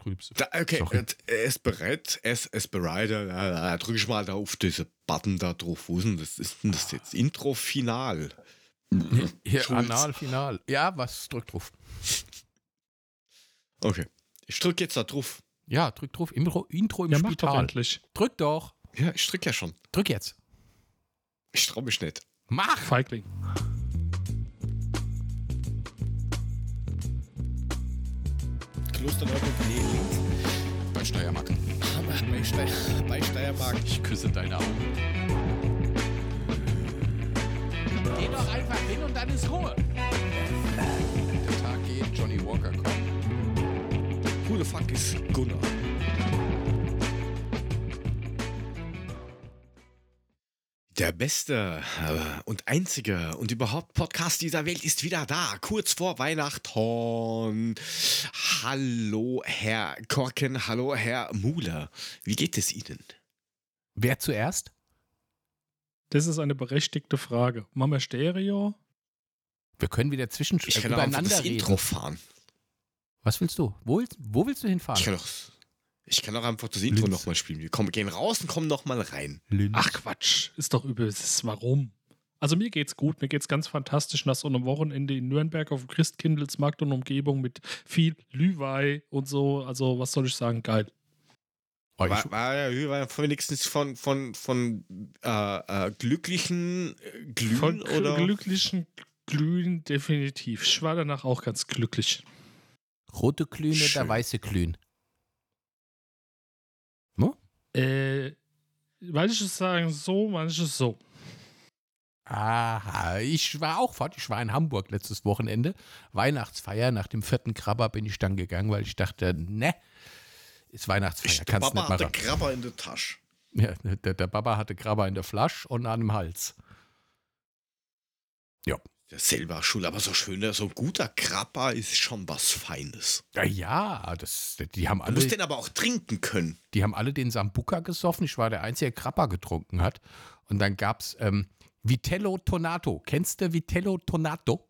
Trübse. Da, okay, Sorry. er ist bereit, er ist, er ist bereit. äh, äh, Drück ich mal da auf diese Button da drauf. Wo ist denn das? Ist denn das jetzt? Intro final. Schulz. Anal, Final. Ja, was? Drück drauf. Okay. Ich drücke jetzt da drauf. Ja, drück drauf. Intro, Intro im Ja, mach doch Spital. endlich. Drück doch. Ja, ich drücke ja schon. Drück jetzt. Ich traue mich nicht. Mach! Feigling. Klosterneuburg Bei Steiermark. bei, Steier, bei Steiermark. Ich küsse deine Augen. Geh doch einfach hin und dann ist Ruhe. Der Tag geht, Johnny Walker kommt. Who the fuck ist Gunnar? Der beste äh, und einzige und überhaupt Podcast dieser Welt ist wieder da, kurz vor Weihnachten. Hallo, Herr Korken, hallo, Herr Muhle. Wie geht es Ihnen? Wer zuerst? Das ist eine berechtigte Frage. Machen wir Stereo? Wir können wieder zwischen Ich äh, kann auch einfach übereinander das reden. Intro fahren. Was willst du? Wo, willst- wo willst du hinfahren? Ich kann auch, ich kann auch einfach das Intro nochmal spielen. Wir kommen, gehen raus und kommen nochmal rein. Linz. Ach Quatsch, ist doch übel. Ist warum? Also mir geht's gut, mir geht's ganz fantastisch nach so einem Wochenende in Nürnberg auf dem Christkindlesmarkt und Umgebung mit viel Glühwein und so. Also was soll ich sagen, geil. Ich, War, war ja ja wenigstens von, von, von äh, äh, glücklichen äh, Glühen Von oder? glücklichen Glühen definitiv. Ich war danach auch ganz glücklich. rote Glühen oder weiße Glühen? Äh, manches sagen so, manches so. Aha, ich war auch fort. Ich war in Hamburg letztes Wochenende. Weihnachtsfeier. Nach dem vierten Krabber bin ich dann gegangen, weil ich dachte, ne, ist Weihnachtsfeier. Ich, der Kannst Papa nicht mal hatte. Krabber in der Tasche. Ja, der, der Baba hatte Krabber in der Flasche und an dem Hals. Der selber schuld, aber so schöner, so ein guter Krabber ist schon was Feines. Ja, ja, das, die haben Du musst alle, den aber auch trinken können. die haben alle den Sambuca gesoffen. Ich war der Einzige, der Krabber getrunken hat. Und dann gab es ähm, Vitello Tonato. Kennst du Vitello Tonato?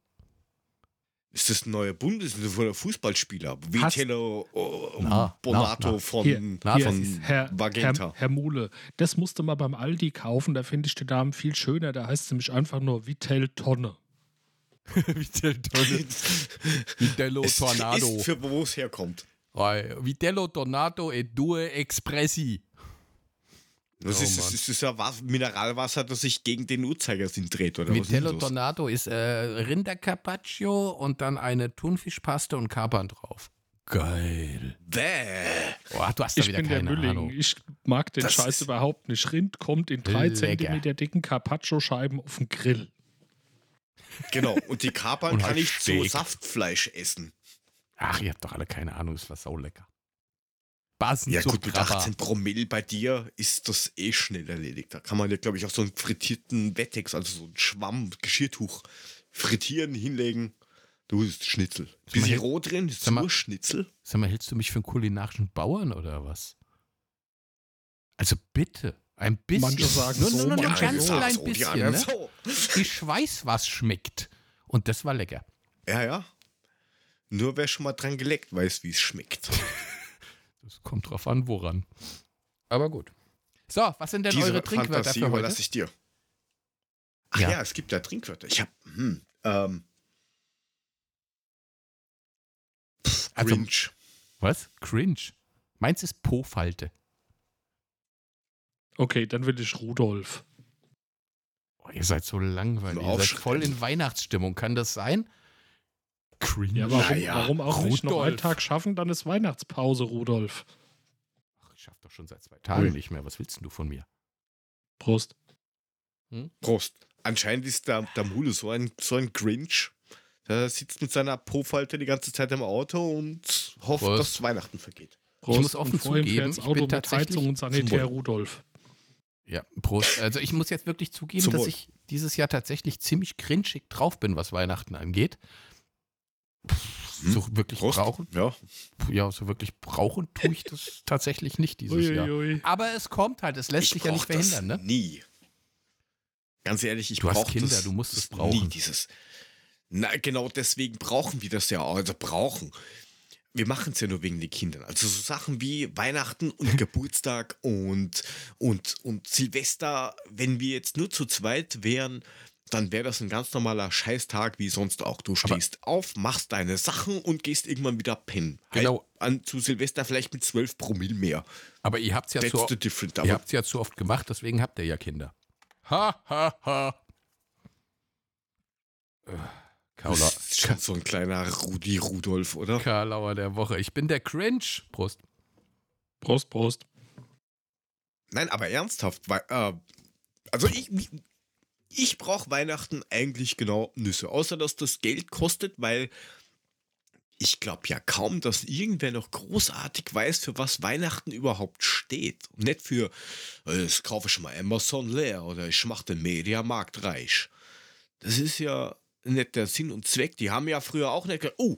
Ist das ein neuer Bundes Fußballspieler? Vitello oh, Na, Bonato na, na. von, Hier, von Herr, Vagenta. Herr, Herr Mule, das musst du mal beim Aldi kaufen, da finde ich den Namen viel schöner. Da heißt es nämlich einfach nur Vitel Tonne. Vitello Vitello es Tornado. ist für wo es herkommt. Vitello Tornado e due Expressi. Das, Oh ist, Mann. das ist, das ist ja Was- Mineralwasser, das sich gegen den Uhrzeigersinn dreht, oder was ist Vitello denn das? Tornado ist äh, Rindercarpaccio und dann eine Thunfischpaste und Kapern drauf. Geil. Bäh. Boah, du hast da Ich wieder bin der keine Mülling. Ahnung. Ich mag den Das Scheiß ist- überhaupt nicht. Rind kommt in drei Lecker. Zentimeter dicken Carpaccio-Scheiben auf den Grill. Genau, und die Kapern Und kann halt ich zu Steak. Saftfleisch essen. Ach, ihr habt doch alle keine Ahnung, es war sau lecker. Basen Ja gut, mit Krabber. 18 Promille bei dir ist das eh schnell erledigt. Da kann man ja, glaube ich, auch so einen frittierten Wettex, also so ein Schwamm, Geschirrtuch, frittieren, hinlegen. Du ist Schnitzel. Bisschen roh drin, ist nur Schnitzel. Sag mal, hältst du mich für einen kulinarischen Bauern oder was? Also bitte, ein bisschen. Manche sagen nur, so, nur, nur ein ganz so. klein so, bisschen. Ne? so. Ich weiß, was schmeckt. Und das war lecker. Ja, ja. Nur wer schon mal dran geleckt weiß, wie es schmeckt. Das kommt drauf an, woran. Aber gut. So, was sind denn Diese eure Trinkwörter Fantasie für heute? überlasse ich dir. Ach Ja. ja. es gibt ja Trinkwörter. Ich habe, hm, ähm, pff, Also- Grinch. Was? Cringe. Meins ist Po-Falte. Okay, dann will ich Rudolf. Oh, ihr seid so langweilig. Ihr seid voll in Weihnachtsstimmung. Kann das sein? Cringe. Ja, warum, ja, warum auch nicht noch Rudolf. einen Tag schaffen? Dann ist Weihnachtspause, Rudolf. Ach, ich schaff doch schon seit zwei Tagen Ui. nicht mehr. Was willst denn du von mir? Prost. Prost. Anscheinend ist der, der Mule so ein, so ein Grinch. Der sitzt mit seiner Po-Falte die ganze Zeit im Auto und hofft, Prost. dass Weihnachten vergeht. Prost. muss offen zugeben, ich Auto bin mit tatsächlich Heizung und Sanitär. Rudolf. Ja, Prost. Also ich muss jetzt wirklich zugeben, Zum dass Wohl. ich dieses Jahr tatsächlich ziemlich grinchig drauf bin, was Weihnachten angeht. Hm. So wirklich Prost. brauchen? Ja. Ja, so wirklich brauchen tue ich das tatsächlich nicht dieses Jahr. Uiuiui. Aber es kommt halt, es lässt ich sich ja nicht brauch das verhindern, ne? Nie. Ganz ehrlich, ich Du hast brauche Kinder, das du musst es nie, brauchen. dieses. Na, genau deswegen brauchen wir das ja auch. Also brauchen. Wir machen es ja nur wegen den Kindern. Also so Sachen wie Weihnachten und Geburtstag und, und, und Silvester, wenn wir jetzt nur zu zweit wären, dann wäre das ein ganz normaler Scheißtag wie sonst auch. Du stehst auf, machst deine Sachen und gehst irgendwann wieder pennen. Genau. Halt an, zu Silvester vielleicht mit 12 Promille mehr. Aber ihr habt es ja, Aber habt's ja zu oft gemacht, deswegen habt ihr ja Kinder. Ha, ha, ha. Äh, Kaula, das ist schon so ein kleiner Rudi Rudolf, oder? Karlauer der Woche. Ich bin der Cringe. Prost. Prost, Prost. Nein, aber ernsthaft. Weil, äh, also ich, ich brauche Weihnachten eigentlich genau Nüsse. Außer dass das Geld kostet, weil ich glaube ja kaum, dass irgendwer noch großartig weiß, für was Weihnachten überhaupt steht. Und nicht für, äh, das kaufe ich mal Amazon leer oder ich mache den Mediamarkt reich. Das ist ja nicht der Sinn und Zweck. Die haben ja früher auch nicht gesagt, oh,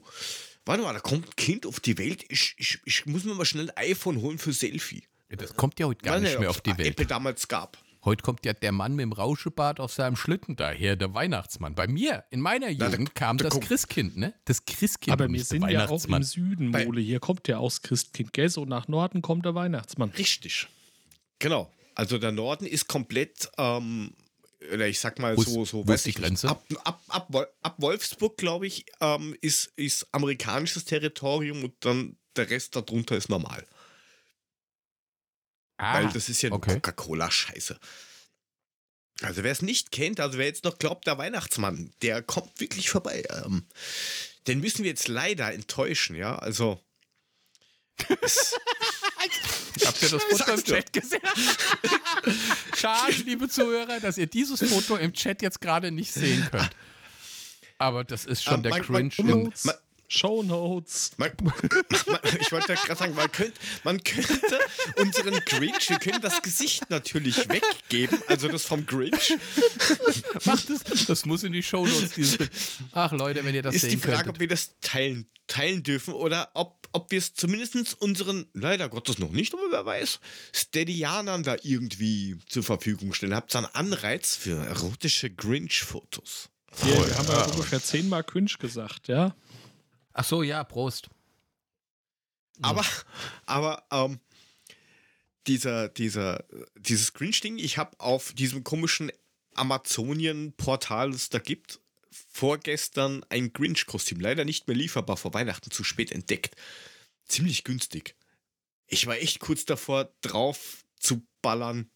warte mal, da kommt ein Kind auf die Welt, ich, ich, ich muss mir mal schnell ein iPhone holen für Selfie. Das kommt ja heute gar Weiß nicht mehr auf die Welt. Apple damals gab. Heute kommt ja der Mann mit dem Rauschebart auf seinem Schlitten daher, der Weihnachtsmann. Bei mir, in meiner da- Jugend, kam da das guck- Christkind, ne? Das Christkind. Aber wir nicht sind ja auch im. Süden, Mole. Hier kommt ja aus Christkind, gell? So nach Norden kommt der Weihnachtsmann. Richtig. Genau. Also der Norden ist komplett, ähm, oder ich sag mal Wo so, so die ich Grenze? Ab, ab, ab, ab Wolfsburg, glaube ich, ähm, ist, ist amerikanisches Territorium und dann der Rest darunter ist normal. Ah, Weil das ist ja okay. Coca-Cola-Scheiße. Also wer es nicht kennt, also wer jetzt noch glaubt, der Weihnachtsmann, der kommt wirklich vorbei. Ähm, den müssen wir jetzt leider enttäuschen, ja. Also. Habt ihr das Foto im. Chat gesehen? Schade, liebe Zuhörer, dass ihr dieses Foto im Chat jetzt gerade nicht sehen könnt. Aber das ist schon Ähm, der mein- mein- Cringe. im, Notes, Ma- Show Notes. Man, man, ich wollte gerade sagen, man könnte, man könnte unseren Grinch, wir können das Gesicht natürlich weggeben, also das vom Grinch. macht es. Das muss in die Shownotes. Dieses Bild. Ach Leute, wenn ihr das ist die sehen Frage, könntet. ob wir das teilen, teilen dürfen oder ob, ob wir es zumindest unseren, leider Gottes noch nicht, aber wer weiß, Steadianern da irgendwie zur Verfügung stellen. Habt ihr einen Anreiz für erotische Grinch-Fotos? Wir haben ja ungefähr zehnmal Künsch gesagt, ja? Ach so, ja, Prost. Aber, aber ähm, dieser, dieser, dieses Grinch-Ding, ich habe auf diesem komischen Amazonien-Portal, das es da gibt, vorgestern ein Grinch-Kostüm, leider nicht mehr lieferbar, vor Weihnachten zu spät entdeckt. Ziemlich günstig. Ich war echt kurz davor, drauf zu ballern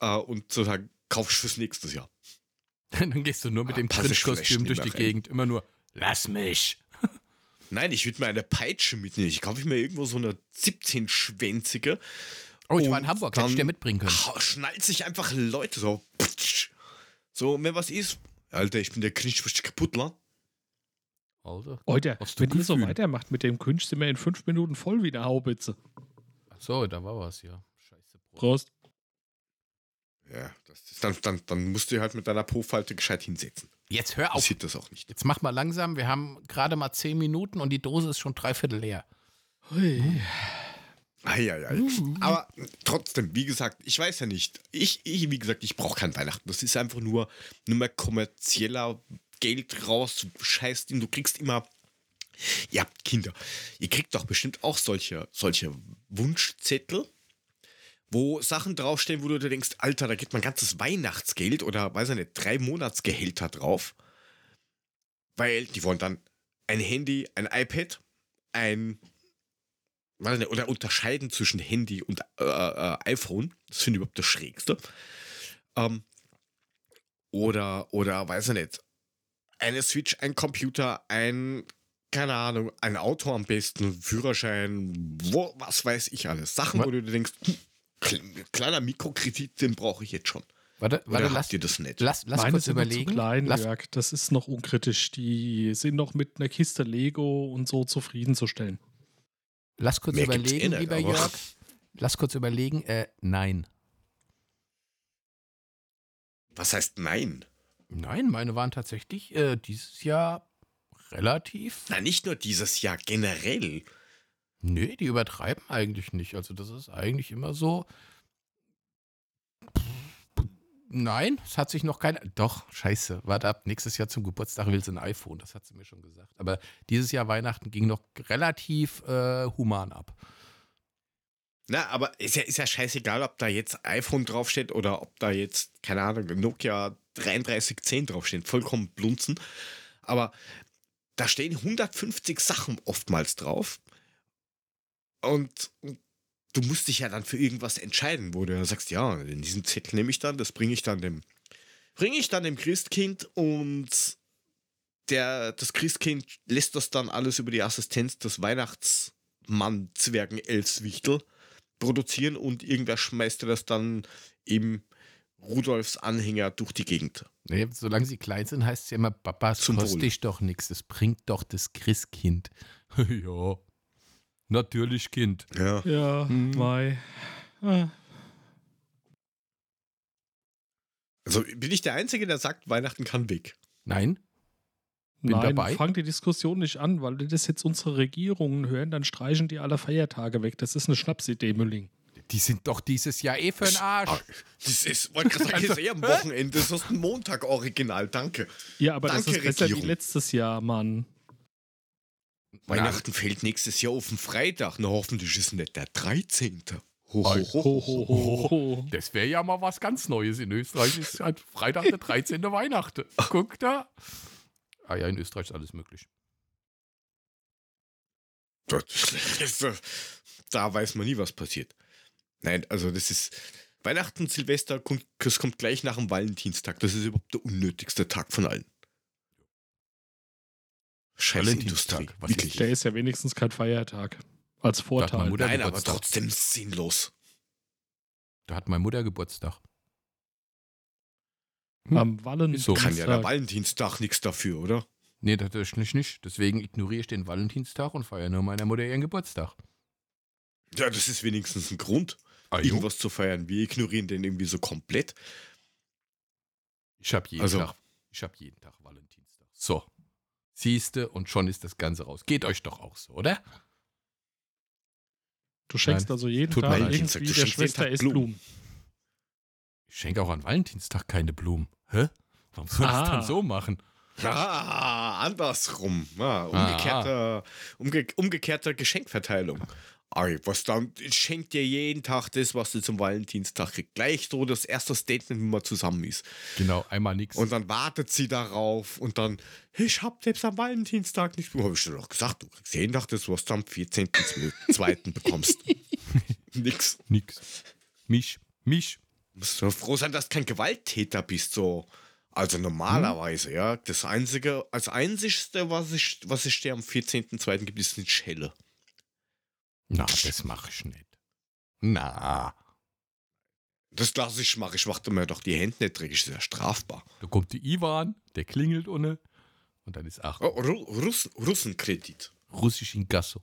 äh, und zu sagen, kaufst fürs nächste Jahr. Dann gehst du nur mit Ah, dem ich vielleicht durch die rein. Gegend. Immer nur, lass mich. Nein, ich würde mir eine Peitsche mitnehmen. Ich kaufe mir irgendwo so eine 17-schwänzige. Oh, ich war in Hamburg, hätte ich dir mitbringen können. Schnallt sich einfach Leute so. So, wenn was ist. Alter, ich bin der Cringe, was kaputt. Also, Heute, Hast du wenn ihr so weitermacht mit dem Künsch, sind wir in fünf Minuten voll wie eine Haubitze. ach so, da war was, ja. Scheiße, Prost. Prost. Ja, das ist, dann, dann, dann musst du halt mit deiner Po-Falte gescheit hinsetzen. Jetzt hör auf. Passiert das auch nicht. Jetzt mach mal langsam. Wir haben gerade mal zehn Minuten und die Dose ist schon dreiviertel leer. Hui. Eieiei. Aber trotzdem, wie gesagt, ich weiß ja nicht. Ich, ich wie gesagt, ich brauche kein Weihnachten. Das ist einfach nur, nur mehr kommerzieller Geld raus, Scheiß, den du kriegst immer. Ihr habt Kinder. Ihr kriegt doch bestimmt auch solche, solche Wunschzettel, wo Sachen draufstehen, wo du dir denkst, Alter, da geht mein ganzes Weihnachtsgeld oder weiß ich nicht, drei Monatsgehälter drauf. Weil die wollen dann ein Handy, ein iPad, ein nicht, oder unterscheiden zwischen Handy und äh, äh, iPhone. Das finde ich überhaupt das Schrägste. Ähm, oder, oder, weiß ich nicht, eine Switch, ein Computer, ein, keine Ahnung, ein Auto am besten, Führerschein, wo, was weiß ich alles. Sachen, Wa- wo du dir denkst, hm, kle- kleiner Mikrokredit, den brauche ich jetzt schon. Warte, Oder warte habt lass, ihr das nicht? lass, lass Meine kurz überlegen. zu klein, lass, Jörg. Das ist noch unkritisch. Die sind noch mit einer Kiste Lego und so zufriedenzustellen. Lass kurz Mehr gibt's überlegen, eh nicht, lieber Jörg. Lass kurz überlegen. Äh, nein. Was heißt nein? Nein, meine waren tatsächlich äh, dieses Jahr relativ. Na, nicht nur dieses Jahr, generell. Nee, die übertreiben eigentlich nicht. Also das ist eigentlich immer so Nein, es hat sich noch kein. Doch, scheiße. Warte ab. Nächstes Jahr zum Geburtstag will sie ein iPhone. Das hat sie mir schon gesagt. Aber dieses Jahr Weihnachten ging noch relativ äh, human ab. Na, aber ist ja, ist ja scheißegal, ob da jetzt iPhone draufsteht oder ob da jetzt, keine Ahnung, Nokia 3310 draufsteht. Vollkommen blunzen. Aber da stehen 150 Sachen oftmals drauf. Und du musst dich ja dann für irgendwas entscheiden, wo du ja sagst, ja, in diesem Zettel nehme ich dann, das bringe ich dann dem, bringe ich dann dem Christkind und der, das Christkind lässt das dann alles über die Assistenz des Weihnachtsmann Zwergen Elswichtel produzieren und irgendwer schmeißt dir das dann im Rudolfs Anhänger durch die Gegend. Nee, solange sie klein sind, heißt es ja immer, Papa, es Zum kostet dich doch nichts. Das bringt doch das Christkind. ja. Natürlich, Kind. Ja. Ja, Hm. Mai. Ah, Also bin ich der Einzige, der sagt, Weihnachten kann weg. Nein? Bin Nein, dabei. fang die Diskussion nicht an, weil wenn das jetzt unsere Regierungen hören, dann streichen die alle Feiertage weg. Das ist eine Schnapsidee, Mülling. Die sind doch dieses Jahr eh für den Arsch. Ah, Das ist, wollte gerade sagen, das ist eher am Wochenende. Das ist ein Montag original, danke. Ja, aber das Danke, ist besser Regierung. wie letztes Jahr, Mann. Weihnachten fällt nächstes Jahr auf den Freitag. Na, hoffentlich ist nicht der 13. Ho, ho, ho. Das wäre ja mal was ganz Neues. In Österreich ist halt Freitag der 13. Weihnachten. Guck da. Ah ja, in Österreich ist alles möglich. Äh, Da weiß man nie, was passiert. Nein, also das ist. Weihnachten, Silvester, kommt, das kommt gleich nach dem Valentinstag. Das ist überhaupt der unnötigste Tag von allen. Scheiß Valentinstag, was ist Wirklich. Der ist ja wenigstens kein Feiertag. Als Vorteil. Nein, aber trotzdem sinnlos. Da hat meine Mutter Geburtstag. Hm. Am Ist so. Valentinstag. Kann ja der Valentinstag nichts dafür, oder? Nee, tatsächlich nicht. Deswegen ignoriere ich den Valentinstag und feiere nur meiner Mutter ihren Geburtstag. Ja, das ist wenigstens ein Grund, Ah, irgendwas zu feiern. Wir ignorieren den irgendwie so komplett. Ich habe jeden, Also- Tag, ich hab jeden Tag Valentinstag. So. Siehste, und schon ist das Ganze raus. Geht euch doch auch so, oder? Du schenkst Nein, also jeden Tag irgendwie Du der Schwester ist Blumen. Blumen. Ich schenke auch an Valentinstag keine Blumen. Hä? Warum soll ich das Ah. dann so machen? Ah, andersrum. Ah, umgekehrter, umge umgekehrter Geschenkverteilung. Ei, was dann schenkt dir jeden Tag das, was du zum Valentinstag kriegst. Gleich so das erste Statement, wenn man zusammen ist. Genau, einmal nichts. Und dann wartet sie darauf und dann, ich hab selbst am Valentinstag nicht. Hab ich dir doch gesagt, du kriegst jeden Tag das, was du am 14.2. bekommst. Nix. Nix. Mich, mich. musst du froh sein, dass du kein Gewalttäter bist, so. Also normalerweise, ja. Das einzige, als einzigste, was ich, was ich dir am 14.2. gibt, ist eine Schelle. Na, das mache ich nicht. Na, Das lasse ich machen. Ich mache mir doch die Hände nicht dreckig, ist ja strafbar. da kommt die Ivan, der klingelt ohne. Und dann ist ach, Oh, Ru Russ Russenkredit. russisch in Gasso.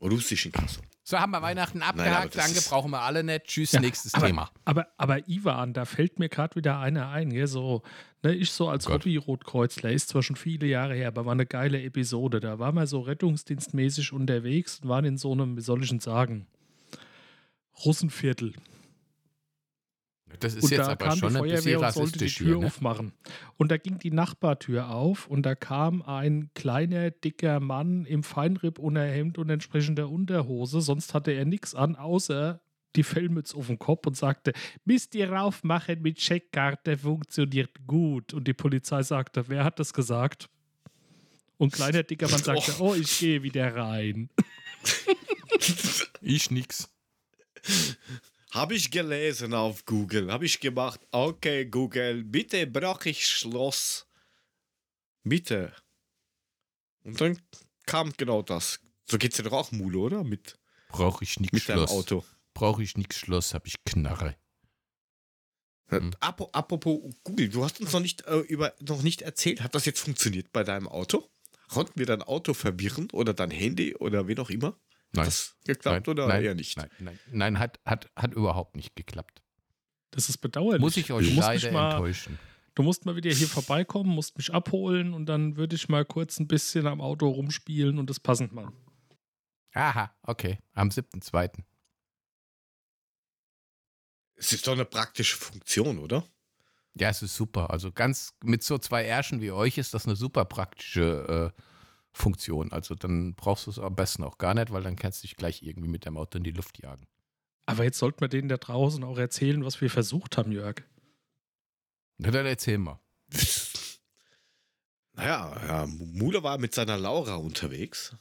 Russischen Kasse. So haben wir Weihnachten abgehakt. das Danke, brauchen wir alle nicht. Tschüss, Ja, nächstes aber- Thema. Aber, aber Ivan, da fällt mir gerade wieder einer ein. Gell? So, ne, ich so als Oh. Hobby-Rotkreuzler, ist zwar schon viele Jahre her, aber war eine geile Episode. Da waren wir so rettungsdienstmäßig unterwegs und waren in so einem, wie soll ich denn sagen, Russenviertel. Das ist und jetzt da aber schon ein bisschen sollte die rassistisch Tür hier. Ne? aufmachen. Und da ging die Nachbartür auf und da kam ein kleiner, dicker Mann im Feinripp-Unterhemd und entsprechender Unterhose. Sonst hatte er nichts an, außer die Fellmütze auf dem Kopf und sagte, Müsst ihr raufmachen mit Checkkarte, funktioniert gut. Und die Polizei sagte, wer hat das gesagt? Und kleiner, dicker Mann sagte, oh, ich gehe wieder rein. Ich nix. Habe ich gelesen auf Google. Habe ich gemacht. Okay, Google, bitte brauche ich Schloss. Bitte. Und dann kam genau das. So geht's dir doch auch, Mule, oder? Mit, Brauche ich deinem Schloss. Auto. Brauche ich nix Schloss, habe ich Knarre. Hm. Apropos Google, du hast uns noch nicht, äh, über, noch nicht erzählt, hat das jetzt funktioniert bei deinem Auto? Konnten wir dein Auto verwirren oder dein Handy oder wen auch immer? Nein. Hat das geklappt nein, oder nein, eher nicht? Nein, nein, nein hat, hat, hat überhaupt nicht geklappt. Das ist bedauerlich. Muss ich euch du leider mal, enttäuschen. Du musst mal wieder hier vorbeikommen, musst mich abholen und dann würde ich mal kurz ein bisschen am Auto rumspielen und das passend machen. Aha, okay. Am 7.2. Es ist doch eine praktische Funktion, oder? Ja, es ist super. Also ganz mit so zwei Ärschen wie euch ist das eine super praktische äh, Funktion. Also dann brauchst du es am besten auch gar nicht, weil dann kannst du dich gleich irgendwie mit dem Auto in die Luft jagen. Aber jetzt sollten wir denen da draußen auch erzählen, was wir versucht haben, Jörg. Na, dann erzähl mal. Naja, ja, Mule war mit seiner Laura unterwegs.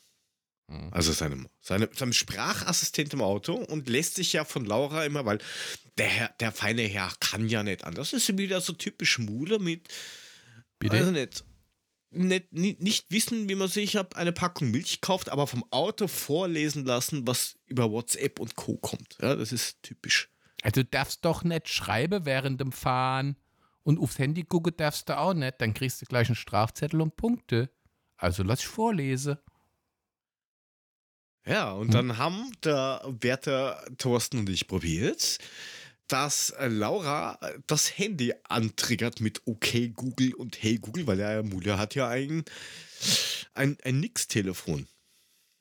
Mhm. Also seinem, seinem, seinem Sprachassistent im Auto und lässt sich ja von Laura immer, weil der, Herr, der feine Herr kann ja nicht anders. Das ist wieder so typisch Mule mit, Bitte? also nicht, nicht, nicht, nicht wissen, wie man sich eine Packung Milch kauft, aber vom Auto vorlesen lassen, was über WhatsApp und Co. kommt. Ja, das ist typisch. Also du darfst doch nicht schreiben während dem Fahren und aufs Handy gucken darfst du auch nicht. Dann kriegst du gleich einen Strafzettel und Punkte. Also lass ich vorlesen. Ja, und Hm. dann haben der Wärter Thorsten und ich probiert, dass äh, Laura äh, das Handy antriggert mit OK Google und Hey Google, weil der Mule hat ja ein, ein, ein Nix-Telefon.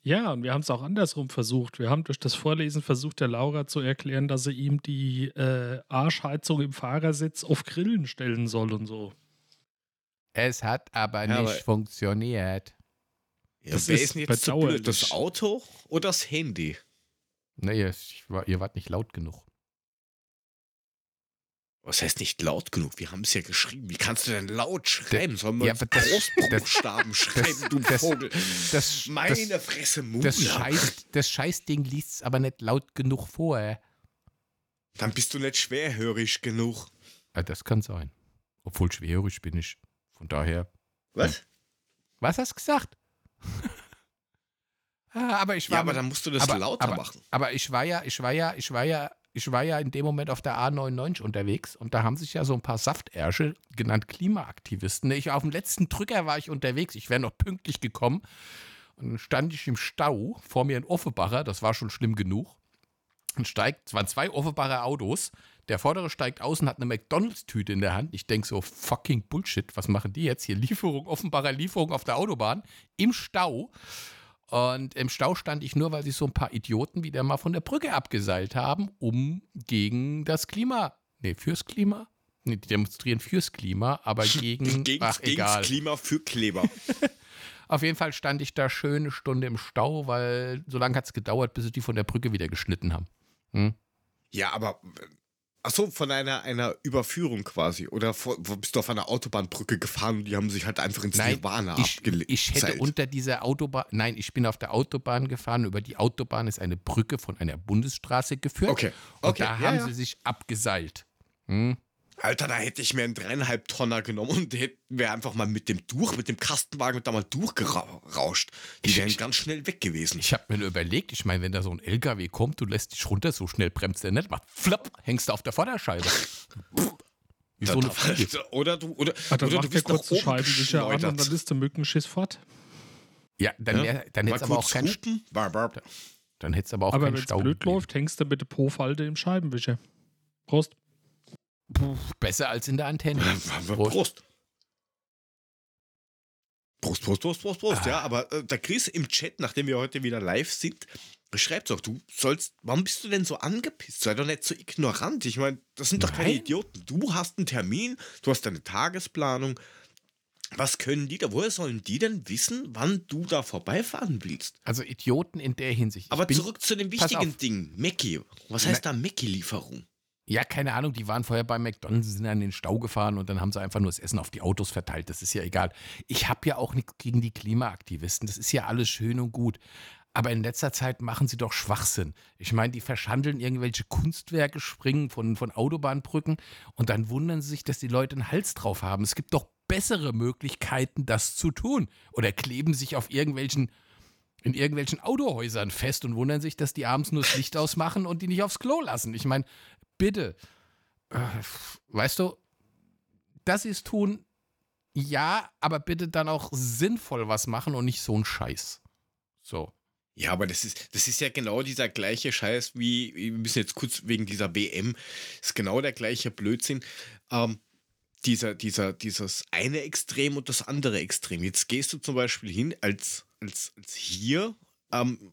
Ja, und wir haben es auch andersrum versucht. Wir haben durch das Vorlesen versucht, der Laura zu erklären, dass sie ihm die äh, Arschheizung im Fahrersitz auf Grillen stellen soll und so. Es hat aber Ja, nicht aber- funktioniert. Ja, Das wer ist ist denn jetzt so blöd, das. Auto oder das Handy? Nee, ich war, ihr wart nicht laut genug. Was heißt nicht laut genug? Wir haben es ja geschrieben. Wie kannst du denn laut schreiben? Sollen wir Ja, das- Großbuchstaben schreiben, du das- Vogel? Das, Meine das, Fresse, Mule. das, Scheiß, das Scheißding liest es aber nicht laut genug vor. Dann bist du nicht schwerhörig genug. Ja, das kann sein. Obwohl schwerhörig bin ich. Von daher. Was? Was hast du gesagt? ah, aber ich war Ja, aber dann musst du das aber, lauter aber, machen. Aber ich war ja, ich war ja, ich war ja, ich war ja in dem Moment auf der A99 unterwegs und da haben sich ja so ein paar Saftärsche, genannt Klimaaktivisten. Ich auf dem letzten Drücker war ich unterwegs, ich wäre noch pünktlich gekommen. Und dann stand ich im Stau, vor mir ein Offenbacher, das war schon schlimm genug. Und steigt, es waren zwei Offenbacher Autos. Der vordere steigt aus und hat eine McDonalds-Tüte in der Hand. Ich denke so, fucking Bullshit, was machen die jetzt hier? Lieferung, Offenbacher Lieferung auf der Autobahn im Stau. Und im Stau stand ich nur, weil sich so ein paar Idioten wieder mal von der Brücke abgeseilt haben, um gegen das Klima, nee, fürs Klima? Nee, die demonstrieren fürs Klima, aber gegen, Gegen, ach gegen's egal. Klima für Kleber. Auf jeden Fall stand ich da schön eine Stunde im Stau, weil so lange hat es gedauert, bis sie die von der Brücke wieder geschnitten haben. Hm? ja, aber. Achso, von einer, einer Überführung quasi. Oder vor, bist du auf einer Autobahnbrücke gefahren und die haben sich halt einfach ins Nein, Nirvana ich, abgelegt. ich hätte unter dieser Autobahn, nein, ich bin auf der Autobahn gefahren. Über die Autobahn ist eine Brücke von einer Bundesstraße geführt. Okay, Und okay. da ja, haben ja. sie sich abgeseilt. Hm? Alter, da hätte ich mir einen dreieinhalb Tonner genommen und wäre einfach mal mit dem durch, mit dem Kastenwagen da mal durchgerauscht. Die wären ich- ganz schnell weg gewesen. Ich habe mir nur überlegt, ich meine, wenn da so ein LKW kommt, du lässt dich runter, so schnell bremst der nicht, macht flapp, hängst du auf der Vorderscheibe. Wie so eine Fliege. Oder du, oder, Ah, dann oder du bist nach oben Scheibenwischer an und dann ist der Mückenschiss fort. Ja, dann, Ja, dann hättest aber auch keinen. Bar, bar. dann hättest aber auch Aber keinen wenn es Stau. blöd läuft, hängst du mit der Po-Falte im Scheibenwischer. Prost. Puh, besser als in der Antenne. Prost. Prost. Prost, Prost, Prost, Prost, Prost. Ah. Ja, aber äh, der Chris im Chat, nachdem wir heute wieder live sind, schreibt doch, du sollst, warum bist du denn so angepisst? Sei doch nicht so ignorant. Ich meine, das sind doch keine Nein. Idioten. Du hast einen Termin, du hast deine Tagesplanung. Was können die da? Woher sollen die denn wissen, wann du da vorbeifahren willst? Also Idioten in der Hinsicht. Ich Aber bin, zurück zu dem wichtigen. Ding. Mackie. Was heißt da Mackie-Lieferung? Ja, keine Ahnung, die waren vorher bei McDonalds, sind in den Stau gefahren und dann haben sie einfach nur das Essen auf die Autos verteilt. Das ist ja egal. Ich habe ja auch nichts gegen die Klimaaktivisten. Das ist ja alles schön und gut. Aber in letzter Zeit machen sie doch Schwachsinn. Ich meine, die verschandeln irgendwelche Kunstwerke, springen von, von Autobahnbrücken und dann wundern sie sich, dass die Leute einen Hals drauf haben. Es gibt doch bessere Möglichkeiten, das zu tun. Oder kleben sich auf irgendwelchen, in irgendwelchen Autohäusern fest und wundern sich, dass die abends nur das Licht ausmachen und die nicht aufs Klo lassen. Ich meine, bitte, äh, weißt du, das ist tun, ja, aber bitte dann auch sinnvoll was machen und nicht so ein Scheiß. So. Ja, aber das ist, das ist ja genau dieser gleiche Scheiß wie, wir müssen jetzt kurz wegen dieser BM, ist genau der gleiche Blödsinn. Ähm, dieser, dieser, dieses eine Extrem und das andere Extrem. Jetzt gehst du zum Beispiel hin als, als, als hier, ähm,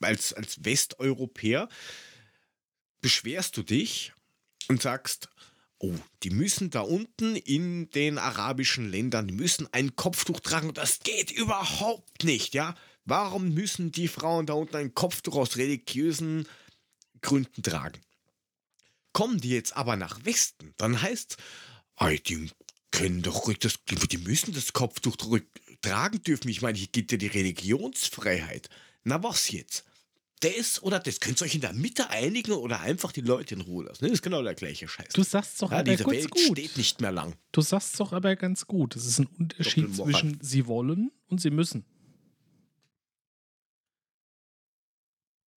als, als Westeuropäer, beschwerst du dich, und sagst, oh, die müssen da unten in den arabischen Ländern, die müssen ein Kopftuch tragen und das geht überhaupt nicht, ja? Warum müssen die Frauen da unten ein Kopftuch aus religiösen Gründen tragen? Kommen die jetzt aber nach Westen, dann heißt die können doch das, die müssen das Kopftuch tragen dürfen. Ich meine, hier geht ja die Religionsfreiheit. Na was jetzt? Das oder das? Könnt ihr euch in der Mitte einigen oder einfach die Leute in Ruhe lassen? Das ist genau der gleiche Scheiß. Du sagst doch ja, aber diese ganz Welt gut. steht nicht mehr lang. Du sagst doch aber ganz gut. Es ist ein Unterschied zwischen sie wollen und sie müssen.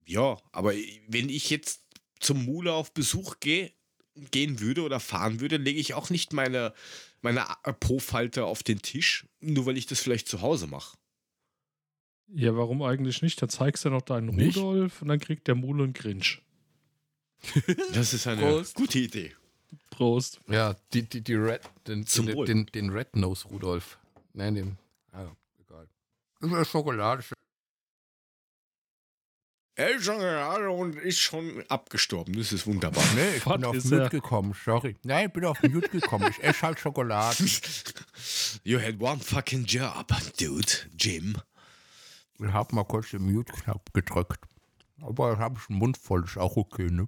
Ja, aber wenn ich jetzt zum Mule auf Besuch gehe, gehen würde oder fahren würde, lege ich auch nicht meine, meine Po-Falte auf den Tisch, nur weil ich das vielleicht zu Hause mache. Ja, warum eigentlich nicht? Dann zeigst du noch deinen Nicht? Rudolf und dann kriegt der Mule einen Grinch. Das ist eine Prost. gute Idee. Prost. Ja, die, die, die Red, den, Zum den, den, den Red Nose Rudolf. Nein, den. Ah, egal. Das ist Schokolade. Er ist schon gerade und ist schon abgestorben. Das ist wunderbar. Nee, ich Was bin auf Mute gekommen, sorry. Nein, ich bin auf Mute gekommen. Ich esse halt Schokolade. You had one fucking job, dude, Jim. Ich hab mal kurz den Mute-Knopf gedrückt. Aber habe ich einen Mund voll, ist auch okay, ne?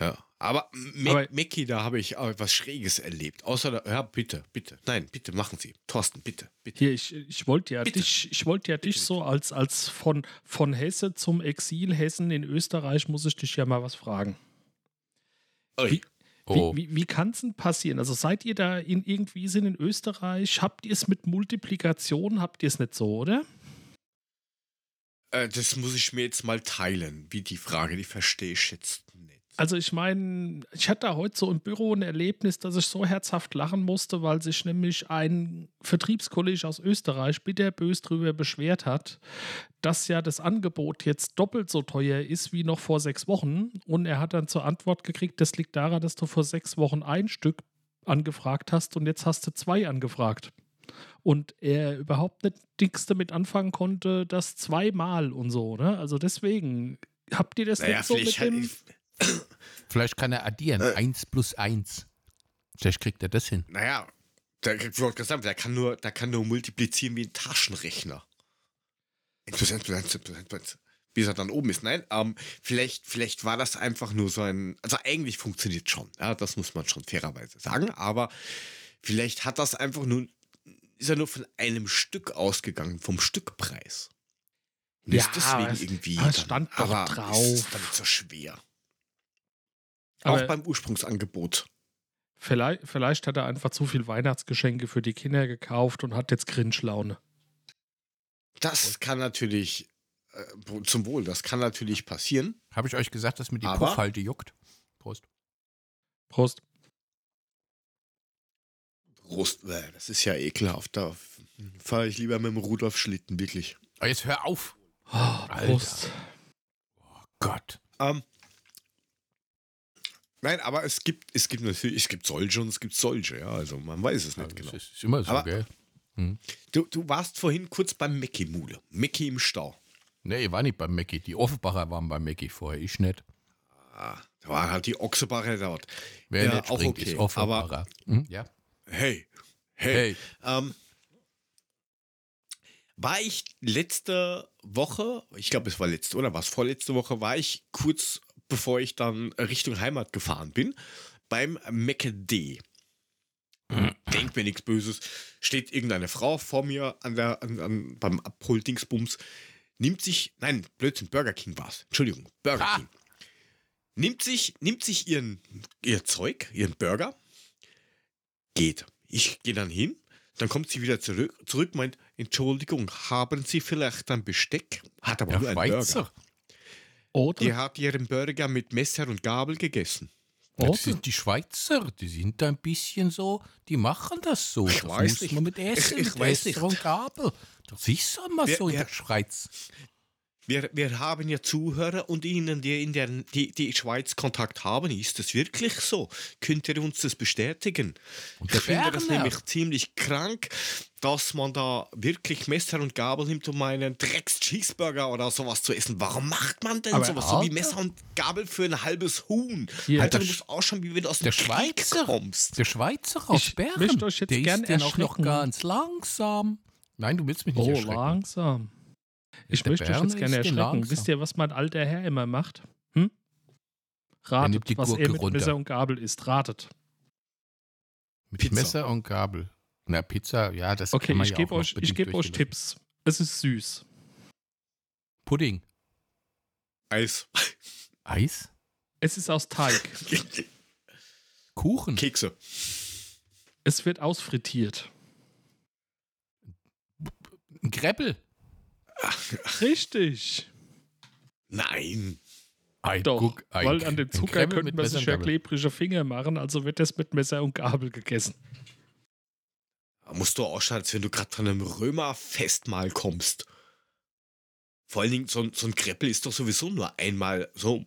Ja, aber, Me Aber- Mickey, da habe ich auch etwas Schräges erlebt. Außer, da, ja, bitte, bitte. Nein, bitte, machen Sie. Thorsten, bitte, bitte. Hier, ich, ich wollte ja Bitte. dich, ich wollte ja dich so als, als von, von Hesse zum Exil Hessen in Österreich muss ich dich ja mal was fragen. Wie- Oh. Wie, wie, wie kann es denn passieren? Also seid ihr da in irgendwie sind in Österreich? Habt ihr es mit Multiplikation? Habt ihr es nicht so, oder? Äh, das muss ich mir jetzt mal teilen, wie die Frage, die verstehe ich jetzt nicht. Also ich meine, ich hatte heute so im Büro ein Erlebnis, dass ich so herzhaft lachen musste, weil sich nämlich ein Vertriebskollege aus Österreich bitterbös darüber beschwert hat, dass ja das Angebot jetzt doppelt so teuer ist wie noch vor sechs Wochen. Und er hat dann zur Antwort gekriegt, das liegt daran, dass du vor sechs Wochen ein Stück angefragt hast und jetzt hast du zwei angefragt. Und er überhaupt nicht nichts damit anfangen konnte, das zweimal und so. Ne? Also deswegen, habt ihr das Naja, nicht so vielleicht mit halt, dem... Vielleicht kann er addieren. Äh. Eins plus eins. Vielleicht kriegt er das hin. naja, der, sagen, der kann, nur, der kann nur multiplizieren wie ein Taschenrechner. Eins plus eins plus eins plus eins plus eins. Bis er dann oben ist. Nein, ähm, vielleicht, vielleicht war das einfach nur so ein. Also eigentlich funktioniert schon. Ja, das muss man schon fairerweise sagen. Aber vielleicht hat das einfach nur. Ist er nur von einem Stück ausgegangen, vom Stückpreis. Und Ja, ist deswegen aber es- irgendwie. aber es dann- stand doch aber drauf. Ist es dann nicht so schwer. Aber Auch beim Ursprungsangebot. vielleicht, vielleicht hat er einfach zu viel Weihnachtsgeschenke für die Kinder gekauft und hat jetzt Grinch-Laune. Das kann natürlich, äh, zum Wohl, das kann natürlich passieren. Habe ich euch gesagt, dass mir die Puffhalte juckt? Prost. Prost. Rost, äh, das ist ja ekelhaft. Da fahre ich lieber mit dem Rudolf Schlitten, wirklich. Oh, jetzt hör auf. Oh, Alter. Prost. Gott. Ähm, nein, aber es gibt, es gibt natürlich, es gibt solche und es gibt solche, ja. Also man weiß es nicht Also, genau. Das ist immer so, Aber- gell? Du, du warst vorhin kurz beim Mickey-Mule. Mickey im Stau. Nee, ich war nicht beim Mackie. Die Offenbacher waren beim Mackie vorher. Ich nicht. Ah, da war halt die Ochsebacher dort. Wer Ja, nicht auch springt, okay, ist Offenbacher. Hm? Ja. Hey, hey. Hey. Ähm, war ich letzte Woche, ich glaube, es war letzte oder war es vorletzte Woche, war ich kurz bevor ich dann Richtung Heimat gefahren bin, beim McD. Denk mir nichts Böses. Steht irgendeine Frau vor mir an der, an, an, beim Abholdingsbums, nimmt sich, nein, Blödsinn, Burger King war es. Entschuldigung, Burger Ah. King. Nimmt sich, nimmt sich ihren, ihr Zeug, ihren Burger, geht. Ich gehe dann hin, dann kommt sie wieder zurück, zurück meint, Entschuldigung, haben Sie vielleicht ein Besteck? Hat aber Ja, nur einen Burger. Schweizer. Oder? Die hat ihren Burger mit Messer und Gabel gegessen. Ja, das sind die Schweizer, die sind da ein bisschen so, die machen das so. Ich das weiß muss nicht. man mit Essen, Ich- ich mit weiß Messer und Gabel. Das ist immer Wer- so in wer- der Schweiz. Wir, wir haben ja Zuhörer und Ihnen, die in der die, die Schweiz Kontakt haben. Ist das wirklich so? Könnt ihr uns das bestätigen? Und Ich finde das nämlich ziemlich krank, dass man da wirklich Messer und Gabel nimmt, um einen Drecks-Cheeseburger oder sowas zu essen. Warum macht man denn Aber sowas? So wie Alter. Messer und Gabel für ein halbes Huhn. Hier, Alter, der du musst ausschauen, wie wenn du aus dem der Krieg Schweizer. kommst. Der Schweizer aus Ich Bern. möchte euch jetzt der gern den auch noch ganz langsam. Nein, du willst mich nicht Oh, erschrecken. langsam. Ich Der möchte euch Berner jetzt gerne erschrecken. langsam. Wisst ihr, was mein alter Herr immer macht? Hm? Ratet, nimmt die was Gurke er mit runter. Messer und Gabel isst. Ratet. Mit Pizza. Messer und Gabel. Na, Pizza, ja, das Okay, kann man ich ja gebe auch noch euch, ich bedingt geb euch Tipps. Es ist süß. Pudding. Eis. Eis? Es ist aus Teig. Kuchen. Kekse. Es wird ausfrittiert. Ein Greppel. Richtig. Nein. Ein Doch, Guck- ein- weil an dem Zucker könnte man sich ja klebrige Finger machen, also wird das mit Messer und Gabel gegessen. Da musst du ausschauen, als wenn du gerade von einem Römerfestmahl kommst. Vor allen Dingen, so, ein- so ein Kreppel ist doch sowieso nur einmal so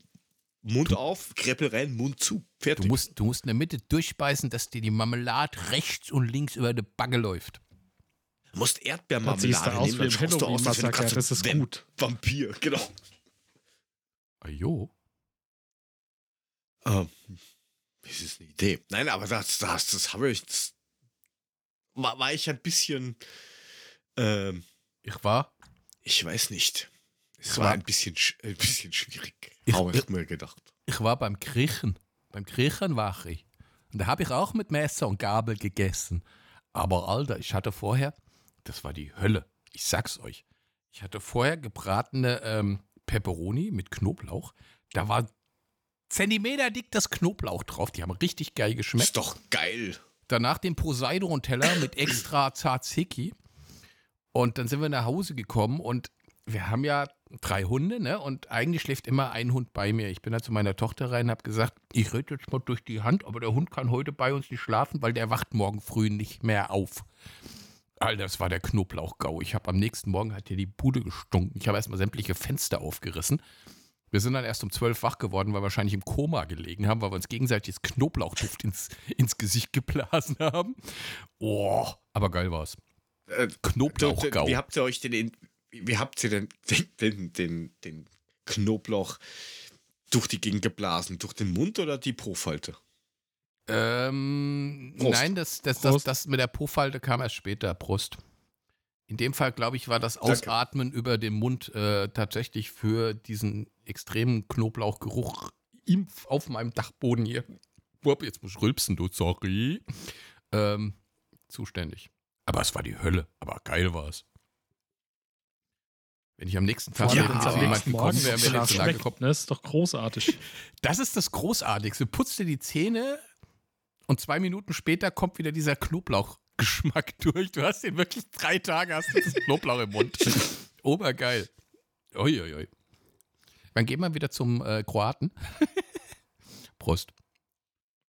Mund auf, Kreppel rein, Mund zu. Fertig. Du musst, du musst in der Mitte durchbeißen, dass dir die Marmelade rechts und links über die Backe läuft. Du musst Erdbeermarmelade aus nehmen, dann schaust du aus, als wenn du gerade so Das ist ein gut. Vampir, genau. Ajo. Ähm, das ist eine Idee. Nein, aber das, das, das habe ich. Das war, war ich ein bisschen. Ähm, Ich war, ich weiß nicht. Es Ich war war- ein bisschen, sch- ein bisschen schwierig. Ich- Habe ich mir gedacht. ich war beim Griechen. Beim Griechen war ich. Und da habe ich auch mit Messer und Gabel gegessen. Aber Alter, ich hatte vorher, das war die Hölle. Ich sag's euch. Ich hatte vorher gebratene ähm, Peperoni mit Knoblauch. Da war Zentimeter dick das Knoblauch drauf. Die haben richtig geil geschmeckt. Ist doch geil. Danach den Poseidon-Teller mit extra Tzatziki. Und dann sind wir nach Hause gekommen und wir haben ja drei Hunde, ne? Und eigentlich schläft immer ein Hund bei mir. Ich bin dann zu meiner Tochter rein und habe gesagt, ich rede jetzt mal durch die Hand, aber der Hund kann heute bei uns nicht schlafen, weil der wacht morgen früh nicht mehr auf. Alter, das war der Knoblauchgau. Ich habe am nächsten Morgen hat hier die Bude gestunken. Ich habe erstmal sämtliche Fenster aufgerissen. Wir sind dann erst um zwölf wach geworden, weil wir wahrscheinlich im Koma gelegen haben, weil wir uns gegenseitig das Knoblauchduft ins, ins Gesicht geblasen haben. Oh, aber geil war's. Äh, Knoblauchgau. Wie habt ihr euch denn, in, wie habt ihr denn den, den, den, den Knoblauch durch die Gegend geblasen? Durch den Mund oder die Po-Falte? Ähm, nein, das, das, das, das mit der Po-Falte kam erst später. Prost. In dem Fall, glaube ich, war das Danke. Ausatmen über den Mund äh, tatsächlich für diesen extremen Knoblauchgeruch im, auf meinem Dachboden hier. Wupp, jetzt muss ich rülpsen, du, sorry. Ähm, zuständig. Aber es war die Hölle. Aber geil war es. Wenn ich am nächsten Tag Ja, wenn es am aber- nächsten jemand gekommen Morgen wäre, wäre jetzt so lange gekommen. Das ist doch großartig. Das ist das Großartigste. Putzt dir die Zähne und zwei Minuten später kommt wieder dieser Knoblauchgeschmack durch. Du hast den wirklich drei Tage, hast du Knoblauch im Mund. Obergeil. Uiuiui. Dann gehen wir wieder zum äh, Kroaten. Prost.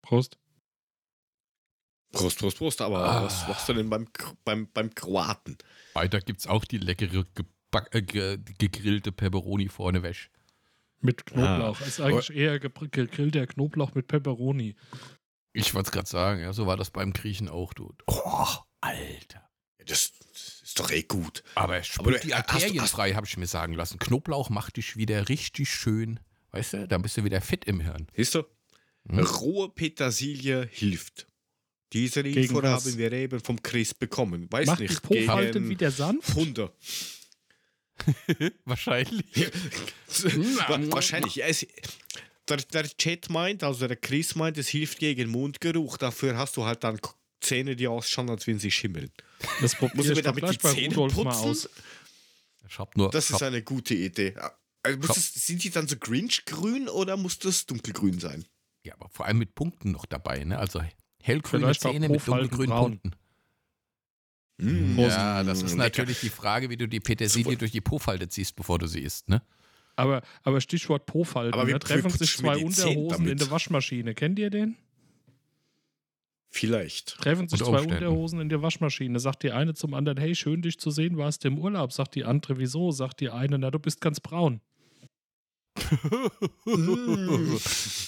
Prost. Prost, Prost, Prost. Aber Ah. was machst du denn beim, beim, beim Kroaten? Weiter gibt's auch die leckere äh, ge gegrillte Peperoni vorneweg. Mit Knoblauch. Ah. Ist eigentlich eher gegrillter Knoblauch mit Pepperoni. Ich wollte es gerade sagen, ja, so war das beim Griechen auch, du. Oh, Alter. Das, das ist doch eh gut. Aber er Aber spült du- die hast du- Arterien hast- frei, habe ich mir sagen lassen. Knoblauch macht dich wieder richtig schön. Weißt du, dann bist du wieder fit im Hirn. Siehst du? Hm? Rohe Petersilie hilft. Diese Info haben wir eben vom Chris bekommen. Weiß Macht nicht, die Po-Falte gegen wieder sanft? Hunde. Wahrscheinlich. Wa- Wahrscheinlich. Ja, es, der, der Chat meint, also der Chris meint, es hilft gegen Mundgeruch. Dafür hast du halt dann Zähne, die ausschauen, als wenn sie schimmeln. Das probiere Muss ich ich mir damit die Zähne Rudolf mal putzen? aus. Ich hab nur. Das ich ist hab, eine gute Idee. Also muss Schau. das, sind die dann so Grinch-grün oder muss das dunkelgrün sein? ja, aber vor allem mit Punkten noch dabei, ne? Also hellgrüne Vielleicht Zähne mit dunkelgrünen. Punkten. Mm, Ja, das ist lecker. natürlich die Frage, wie du die Petersilie Super. durch die Po-Falte ziehst, bevor du sie isst, ne? Aber, aber Stichwort Po-Falten. Aber wie Da treffen sich zwei Unterhosen in damit? der Waschmaschine. Kennt ihr den? Vielleicht. Treffen sich zwei. Unterhosen in der Waschmaschine. Sagt die eine zum anderen, hey, schön dich zu sehen, warst du im Urlaub? Sagt die andere, wieso? Sagt die eine, na, du bist ganz braun.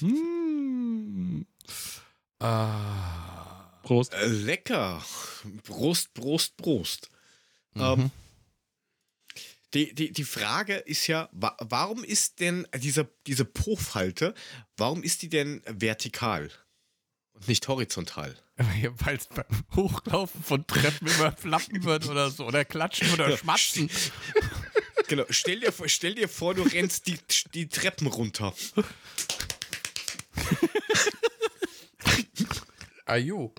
Mm. Ah. Prost. Äh, lecker. Brust, Brust, Brust. Mhm. Ähm, die, die, die Frage ist ja, wa warum ist denn diese, diese Po-Falte, warum ist die denn vertikal und nicht horizontal? Weil es beim Hochlaufen von Treppen immer flappen wird oder so. Oder klatschen oder schmatzen. Genau, stell dir, vor- stell dir vor, du rennst die, die Treppen runter. Ajo.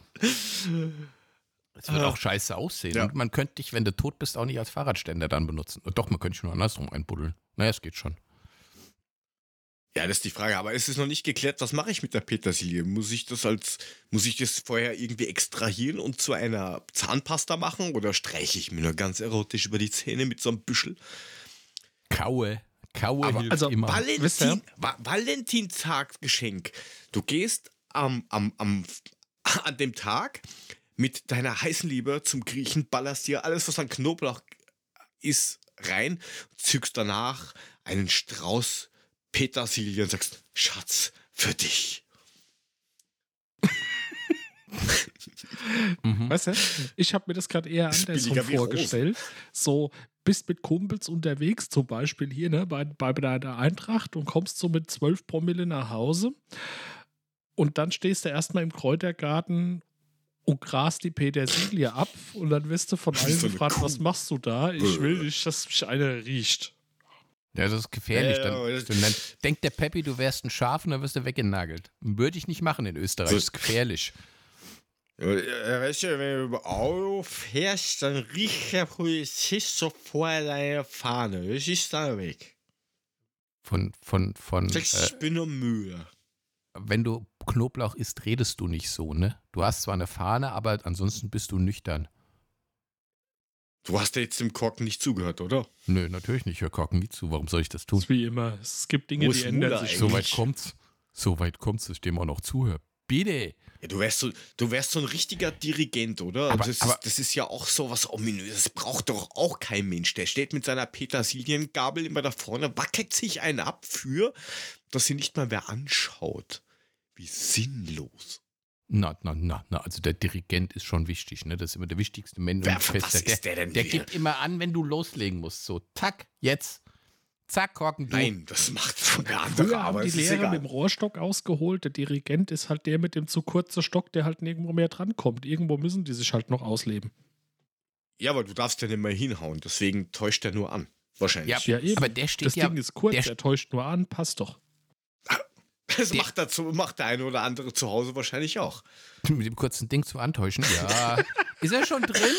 Es wird auch scheiße aussehen. Ja. Und man könnte dich, wenn du tot bist, auch nicht als Fahrradständer dann benutzen. Doch, man könnte dich nur andersrum einbuddeln. Naja, es geht schon. Ja, das ist die Frage, aber es ist noch nicht geklärt, was mache ich mit der Petersilie? Muss ich das als, muss ich das vorher irgendwie extrahieren und zu einer Zahnpasta machen oder streiche ich mir nur ganz erotisch über die Zähne mit so einem Büschel? Kaue. Kaue Aber also, immer. Valentin, Va Valentinstagsgeschenk. Du gehst am, am, am, an dem Tag mit deiner heißen Liebe zum Griechen, ballerst dir alles, was an Knoblauch ist, rein, zückst danach einen Strauß Petersilie und sagst, Schatz, für dich. Mhm. Weißt du, ich habe mir das gerade eher andersrum wie vorgestellt. So, bist mit Kumpels unterwegs, zum Beispiel hier ne, bei, bei deiner Eintracht und kommst so mit 12 Promille nach Hause. Und dann stehst du erstmal im Kräutergarten und grast die Petersilie ab. Und dann wirst du von allen so gefragt, Kuh. was machst du da? Ich will nicht, dass mich einer riecht. Ja, das ist gefährlich. Ja, dann, dann, dann denkt der Peppi, du wärst ein Schaf und dann wirst du weggenagelt. Würde ich nicht machen in Österreich. So- Das ist gefährlich. Weißt du, wenn du über Auto fährst, dann riecht der Polizist sofort deine Fahne. Das ist dann weg. Von, von, von, äh, ich bin nur Mühe. wenn du Knoblauch isst, redest du nicht so, ne? Du hast zwar eine Fahne, aber ansonsten bist du nüchtern. Du hast ja jetzt dem Korken nicht zugehört, oder? Nö, natürlich nicht. Ich höre Korken nie zu. Warum soll ich das Das tun? ist wie immer. Es gibt Dinge, die ändern sich. So weit kommt's. So weit kommt's, dass ich dem auch noch zuhöre. Bitte. Ja, du wärst so, du wärst so ein richtiger Dirigent, oder? Aber- das, aber- ist, das ist ja auch so was Ominöses. Braucht doch auch kein Mensch. Der steht mit seiner Petersiliengabel immer da vorne, wackelt sich einen ab für, dass sie nicht mal wer anschaut. Wie sinnlos. Na, na, na, na. Also der Dirigent ist schon wichtig, ne? Das ist immer der wichtigste Mensch. Wer, was ist der denn? der hier? gibt immer an, wenn du loslegen musst. So, zack, jetzt. Zack, Korken, du. Nein, das macht schon der andere, Früher haben aber die es ist Lehrer mit dem Rohrstock ausgeholt. Der Dirigent ist halt der mit dem zu kurzen Stock, der halt nirgendwo mehr drankommt. Irgendwo müssen die sich halt noch ausleben. Ja, aber du darfst ja nicht mehr hinhauen, deswegen täuscht er nur an. Wahrscheinlich. Ja, eben. Aber der steht Das ja. Ding ist kurz, der- er täuscht nur an, passt doch. Das macht, dazu, macht der eine oder andere zu Hause wahrscheinlich auch. Mit dem kurzen Ding zu antäuschen. Ja. ist er schon drin?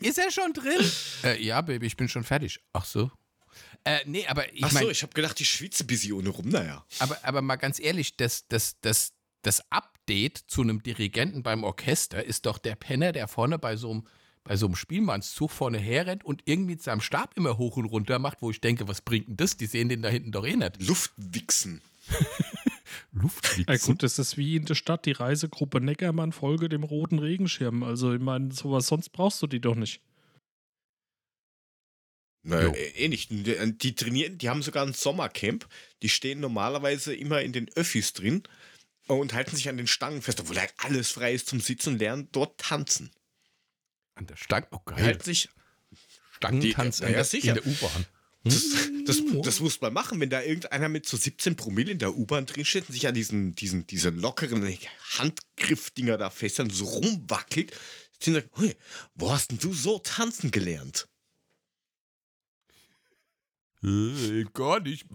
Ist er schon drin? Äh, ja, Baby, ich bin schon fertig. Ach so. Äh, nee, aber ich Ach so, meine, ich habe gedacht, die schwitze bis ohne rum. Naja. aber, aber mal ganz ehrlich, das, das, das, das Update zu einem Dirigenten beim Orchester ist doch der Penner, der vorne bei so einem bei so einem Spielmannszug vorne herrennt und irgendwie mit seinem Stab immer hoch und runter macht, wo ich denke, was bringt denn das? Die sehen den da hinten doch eh nicht. Luftwichsen. Luftwichsen. Ja, gut, das ist wie in der Stadt die Reisegruppe Neckermann folge dem roten Regenschirm. Also, ich meine, sowas, sonst brauchst du die doch nicht. Naja, Jo. äh, eh nicht. Die, die trainieren, die haben sogar ein Sommercamp. Die stehen normalerweise immer in den Öffis drin und halten sich an den Stangen fest, obwohl halt alles frei ist zum Sitzen und lernen, dort tanzen. An der Stange, oh Die geil. halten sich, Stangentanz die- in, ja, der, sicher. in der U-Bahn. Das, das, das muss man machen, wenn da irgendeiner mit so 17 Promille in der U-Bahn drinsteht und sich an diesen, diesen, diese lockeren Handgriffdinger da festhält und so rumwackelt. Die sagen, "Hui, wo hast denn du so tanzen gelernt? Äh, gar nicht.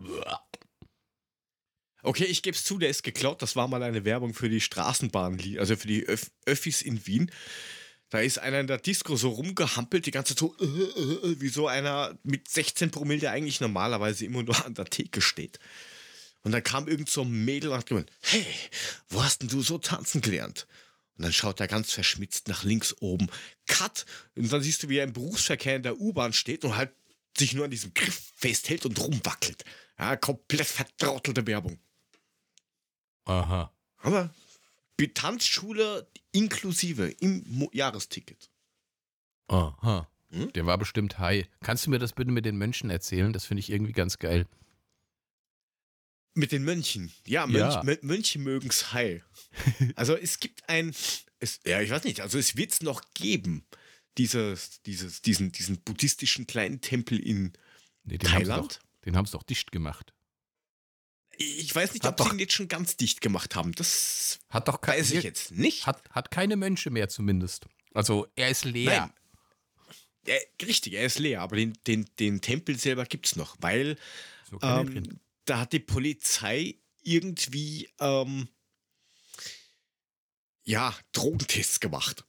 Okay, ich gebe es zu, der ist geklaut. Das war mal eine Werbung für die Straßenbahn, also für die Öff Öffis in Wien. Da ist einer in der Disco so rumgehampelt, die ganze Zeit so, äh, äh, äh, wie so einer mit 16 Promille, der eigentlich normalerweise immer nur an der Theke steht. Und dann kam irgend so ein Mädel und hat gemeint, hey, wo hast denn du so tanzen gelernt? Und dann schaut er ganz verschmitzt nach links oben. Cut! Und dann siehst du, wie er im Berufsverkehr in der U-Bahn steht und halt sich nur an diesem Griff festhält und rumwackelt. Ja, komplett vertrautelte Werbung. Aha. Aber Tanzschule inklusive im Mo Jahresticket. Aha. Hm? Der war bestimmt high. Kannst du mir das bitte mit den Mönchen erzählen? Das finde ich irgendwie ganz geil. Mit den Mönchen. Ja, Mönch, Ja. Mö- Mönche mögen's heil. Also es gibt ein, es, ja, ich weiß nicht, also es wird's noch geben, dieses, dieses, diesen, diesen buddhistischen kleinen Tempel in Nee, den Thailand. doch, den haben sie doch dicht gemacht. Ich weiß nicht, Hat ob doch- sie ihn jetzt schon ganz dicht gemacht haben. Das Hat doch kein, weiß ich jetzt nicht. Hat, hat keine Mönche mehr zumindest. Also er ist leer. Nein. Ja, richtig, er ist leer, aber den, den, den Tempel selber gibt's noch, weil So ähm, da hat die Polizei irgendwie ähm, ja, Drogentests gemacht.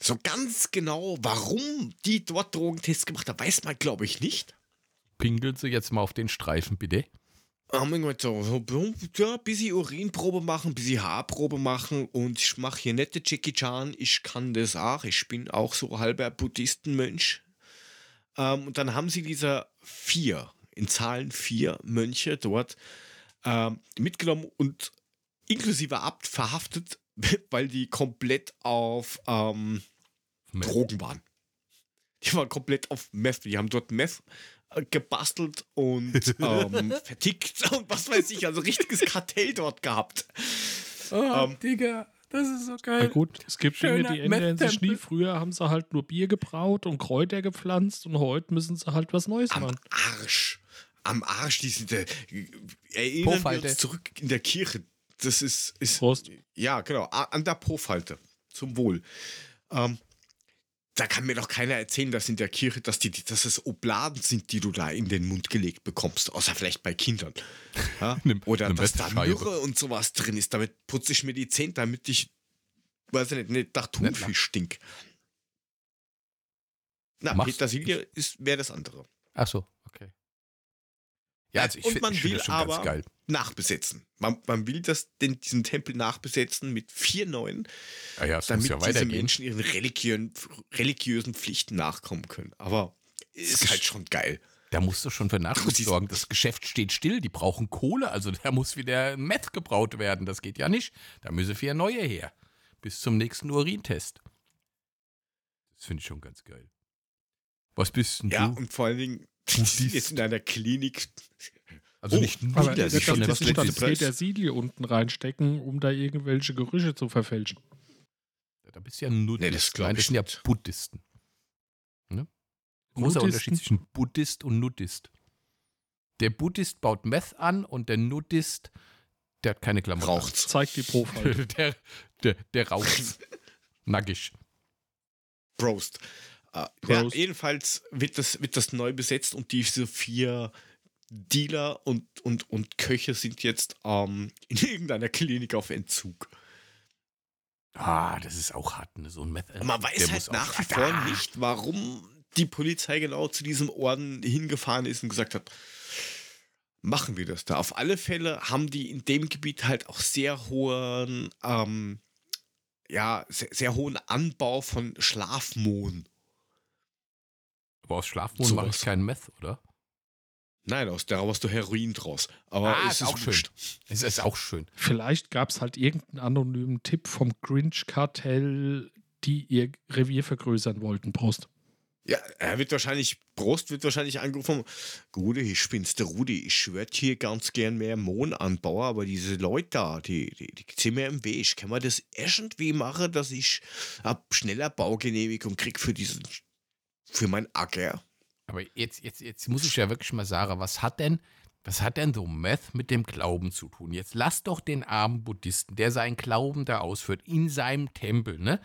So ganz genau, warum die dort Drogentests gemacht haben, weiß man, glaube ich, nicht. Pinkeln Sie jetzt mal auf den Streifen, bitte. Haben wir gesagt, so, so, ja, bisschen Urinprobe machen, bisschen Haarprobe machen und ich mache hier nette Jackie Chan, ich kann das auch, ich bin auch so halber Buddhistenmönch. Ähm, und dann haben sie diese vier, in Zahlen vier Mönche dort ähm, mitgenommen und inklusive Abt verhaftet, weil die komplett auf ähm. Drogen waren. Die waren komplett auf Meth. Die haben dort Meth gebastelt und ähm, vertickt und was weiß ich, also richtiges Kartell dort gehabt. Oh, Ähm, Digga, das ist so Na geil. gut, es gibt Dinge, Schöner die ändern sich nie. Früher haben sie halt nur Bier gebraut und Kräuter gepflanzt und heute müssen sie halt was Neues Am machen. Arsch. Am Arsch, die sind, äh, erinnern wir uns zurück in der Kirche. Das ist, ist Prost. ja genau, an der Profalte. Zum Wohl. Ähm, da kann mir doch keiner erzählen, dass in der Kirche, dass, die, dass es Obladen sind, die du da in den Mund gelegt bekommst. Außer vielleicht bei Kindern. Ja? Oder dass da. Myrrhe und sowas drin ist. Damit putze ich mir die Zähne, damit ich, weiß ich nicht, nicht nach Thunfisch stink. Na, Machst- Petersilie wäre das andere. Ach so. Ja, also ich Und finde man will das schon aber- ganz geil. Nachbesetzen. Man, man will das, den, diesen Tempel nachbesetzen mit vier neuen, Ja, ja, muss damit ja diese. Menschen ihren religiösen, religiösen Pflichten nachkommen können. Aber ist ist- halt schon geil. Da musst du schon für siehst- sorgen. Das Geschäft steht still, die brauchen Kohle, also da muss wieder Meth gebraut werden. Das geht ja nicht. Da müssen vier neue her. Bis zum nächsten Urintest. Das finde ich schon ganz geil. Was bist denn Ja, du? und vor allen Dingen, die siehst- jetzt in einer Klinik. Also Oh, nicht nur, Aber das das ist kann schon das das. Petersilie unten reinstecken, um da irgendwelche Gerüche zu verfälschen. da bist du ja ein Nudist. Nee, das Nein, das sind ja. Buddhisten. Ne? Großer Nudisten? Unterschied zwischen Buddhist und Nudist. Der Buddhist baut Meth an und der Nudist, der hat keine Klamotten. an. Raucht's. Zeigt die Profile. der, der, der raucht nackig. Prost. Äh, ja, jedenfalls wird das, wird das neu besetzt und diese vier Dealer und, und, und Köche sind jetzt ähm, in irgendeiner Klinik auf Entzug. Ah, das ist auch hart, ne? so ein Meth. Man weiß halt nach wie Ah, vor nicht, warum die Polizei genau zu diesem Orden hingefahren ist und gesagt hat, machen wir das da. Auf alle Fälle haben die in dem Gebiet halt auch sehr hohen, ähm, ja, sehr, sehr hohen Anbau von Schlafmohn. Aber aus Schlafmohn mache ich keinen Meth, oder? Nein, aus der machst du Heroin draus. Aber Ah, es ist auch schön. Es ist auch schön. Vielleicht gab es halt irgendeinen anonymen Tipp vom Grinch-Kartell, die ihr Revier vergrößern wollten. Prost. Ja, er wird wahrscheinlich, Prost wird wahrscheinlich angerufen, Gute, ich bin's der Rudi, ich würde hier ganz gern mehr Mohn anbauen, aber diese Leute da, die, die, die sind mir im Weg. Kann man das irgendwie machen, dass ich ab schneller Baugenehmigung krieg für diesen, für mein Acker? Aber jetzt, jetzt, jetzt muss ich ja wirklich mal sagen, was hat denn, was hat denn so Meth mit dem Glauben zu tun? Jetzt lass doch den armen Buddhisten, der seinen Glauben da ausführt, in seinem Tempel, ne?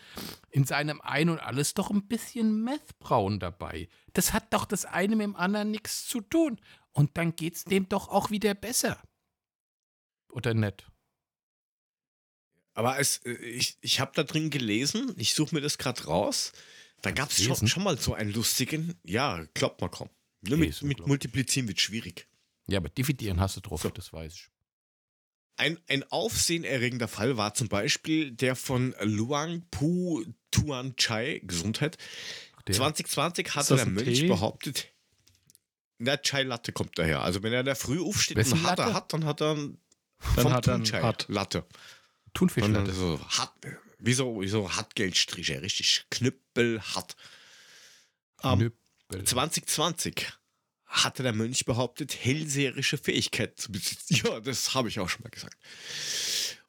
In seinem Ein und alles doch ein bisschen Methbrauen dabei. Das hat doch das eine mit dem anderen nichts zu tun. Und dann geht's dem doch auch wieder besser. Oder nicht? Aber es, äh, ich, ich habe da drin gelesen, ich suche mir das gerade raus, da gab es schon, schon mal so einen lustigen, ja, glaubt mal kaum. Nur mit, mit. Multiplizieren wird schwierig. Ja, aber dividieren hast du drauf, So. das weiß ich. Ein, ein aufsehenerregender Fall war zum Beispiel der von Luang Pu Tuan Chai, Gesundheit. Der, 2020 hatte das der Mönch Tee? behauptet, der Chai Latte kommt daher. Also wenn er da früh aufsteht Wessen und Latte? hat, dann hat er einen Dann hat er Chai Hat. Latte. Thunfischlatte. so hart, wie so, wie so Hartgeldstriche, richtig knüppelhart. Ähm, Knüppel. 2020 hatte der Mönch behauptet, hellseherische Fähigkeiten zu besitzen. Ja, das habe ich auch schon mal gesagt.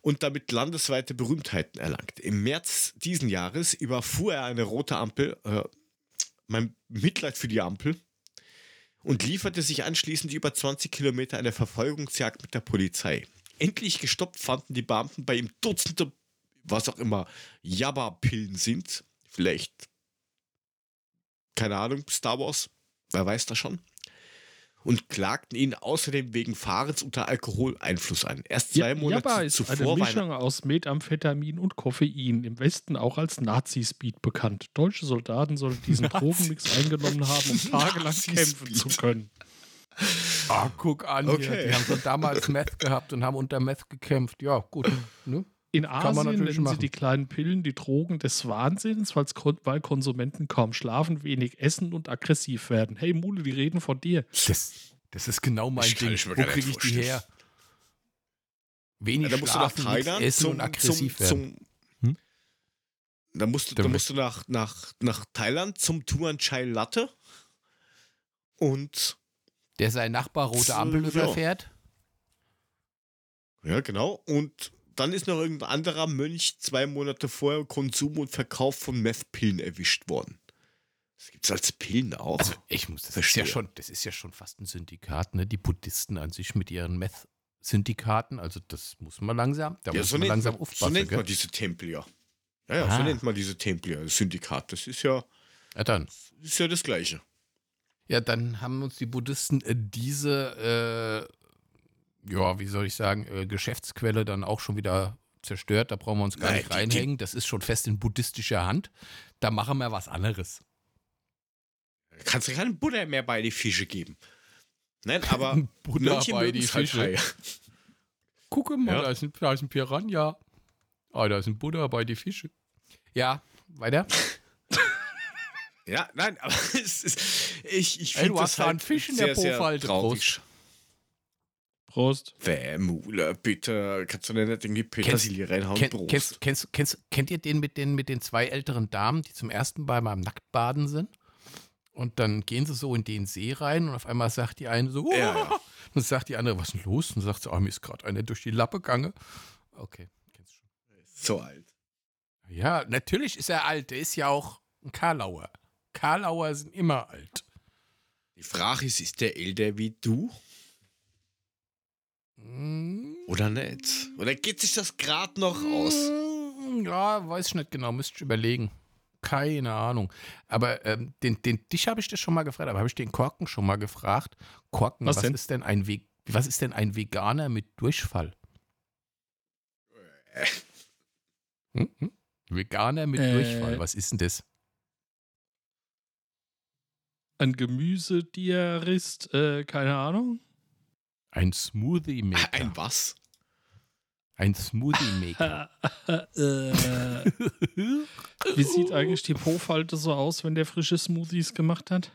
Und damit landesweite Berühmtheiten erlangt. Im März diesen Jahres überfuhr er eine rote Ampel, äh, mein Mitleid für die Ampel, und lieferte sich anschließend über 20 Kilometer eine Verfolgungsjagd mit der Polizei. Endlich gestoppt fanden die Beamten bei ihm Dutzende, was auch immer, Jabba-Pillen sind. Vielleicht, keine Ahnung, Star Wars, wer weiß das schon. Und klagten ihn außerdem wegen Fahrens unter Alkoholeinfluss an. Erst zwei Ja- Monate Jabba ist zuvor eine Mischung aus Methamphetamin und Koffein, im Westen auch als Nazi-Speed bekannt. Deutsche Soldaten sollen diesen Drogenmix eingenommen haben, um tagelang kämpfen zu können. Ah, guck an. Okay. Hier. Die haben schon damals Meth gehabt und haben unter Meth gekämpft. Ja, gut. Ne? In Asien natürlich nennen sie machen. die kleinen Pillen die Drogen des Wahnsinns, weil Konsumenten kaum schlafen, wenig essen und aggressiv werden. Hey Mule, die reden von dir. Das, das ist genau mein Ich Ding. Wo kriege ich die her? Wenig Ja, da musst du nach schlafen, essen zum, und aggressiv zum, werden. zum Hm? Da musst, du- Da musst du nach, nach, nach Thailand zum Tuan Chai Latte und Der sein Nachbar rote Ampel ja. überfährt. ja genau und dann ist noch irgendein anderer Mönch zwei Monate vorher Konsum und Verkauf von Meth-Pillen erwischt worden. Das gibt's als Pillen auch. Also ich muss, das ist Verstehe. ja schon, das ist ja schon fast ein Syndikat, ne? Die Buddhisten an sich mit ihren Meth-Syndikaten. Also das muss man langsam, da ja, muss so man nennt, langsam man, so aufpassen. nennt man diese Tempel ja. Ja, ja, so Ah. nennt man diese Tempel ja, Syndikat. Das ist ja, Ja, dann. ist ja das Gleiche. Ja, dann haben uns die Buddhisten äh, diese, äh, ja, wie soll ich sagen, äh, Geschäftsquelle dann auch schon wieder zerstört. Da brauchen wir uns gar Nein, nicht reinhängen. Das ist schon fest in buddhistischer Hand. Da machen wir was anderes. Kannst du keinen Buddha mehr bei die Fische geben. Nein, aber Buddha Mönche bei die halt Fische. Gucke mal, Ja. da, ist ein, da ist ein Piranha. Ah, da ist ein Buddha bei die Fische. Ja, weiter. Ja, nein, aber es ist, ich, ich finde du das hast da halt einen Fisch in der sehr, sehr Pofalte, traurig. Prost. Wärmule, bitte. Kannst du denn nicht irgendwie Petersilie reinhauen? Kenn, Prost. kennst, kennst, kennst, kennt ihr den mit, den mit den zwei älteren Damen, die zum ersten Mal beim Nacktbaden sind? Und dann gehen sie so in den See rein und auf einmal sagt die eine so, Ja, ja. und sagt die andere, was ist denn los? Und sagt sie, oh, mir ist gerade einer durch die Lappe gegangen. Okay, kennst du schon. so alt. Ja, natürlich ist er alt. Der ist ja auch ein Karlauer. Karlauer sind immer alt. Die Frage ist, ist der älter wie du oder nicht? Oder geht sich das gerade noch aus? mm, Ja, weiß ich nicht genau, müsste ich überlegen. Keine Ahnung. Aber ähm, den, den, dich habe ich das schon mal gefragt, aber habe ich den Korken schon mal gefragt? Korken, Was was, denn? ist denn ein Ve was ist denn ein Veganer mit Durchfall? Hm? Hm? Veganer mit Äh. Durchfall, was ist denn das? Ein Gemüsediarist, äh, keine Ahnung. Ein Smoothie Maker. Ein was? Ein Smoothie Maker. äh, wie sieht eigentlich die Po-Falte so aus, wenn der frische Smoothies gemacht hat?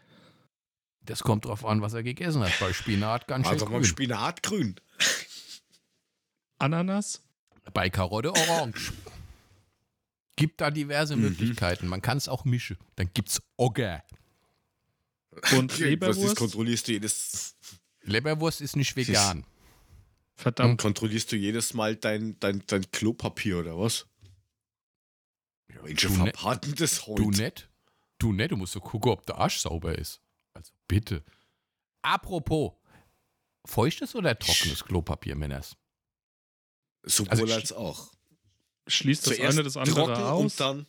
Das kommt drauf an, was er gegessen hat. Bei Spinat ganz schön Also beim grün. Spinat grün. Ananas? Bei Karotte orange. Gibt da diverse Mhm. Möglichkeiten. Man kann es auch mischen. Dann gibt's Ogger. Und Was ist, Leberwurst? kontrollierst du jedes, Leberwurst ist nicht vegan. Verdammt. kontrollierst du jedes Mal dein, dein, dein Klopapier oder was? Welche du, ne, denn das heute? du nicht? Du nicht, du musst so gucken, ob der Arsch sauber ist. Also bitte. Apropos, feuchtes oder trockenes Klopapier, Männers? Sowohl Also als auch. Schließt das eine das andere trocken aus? und dann.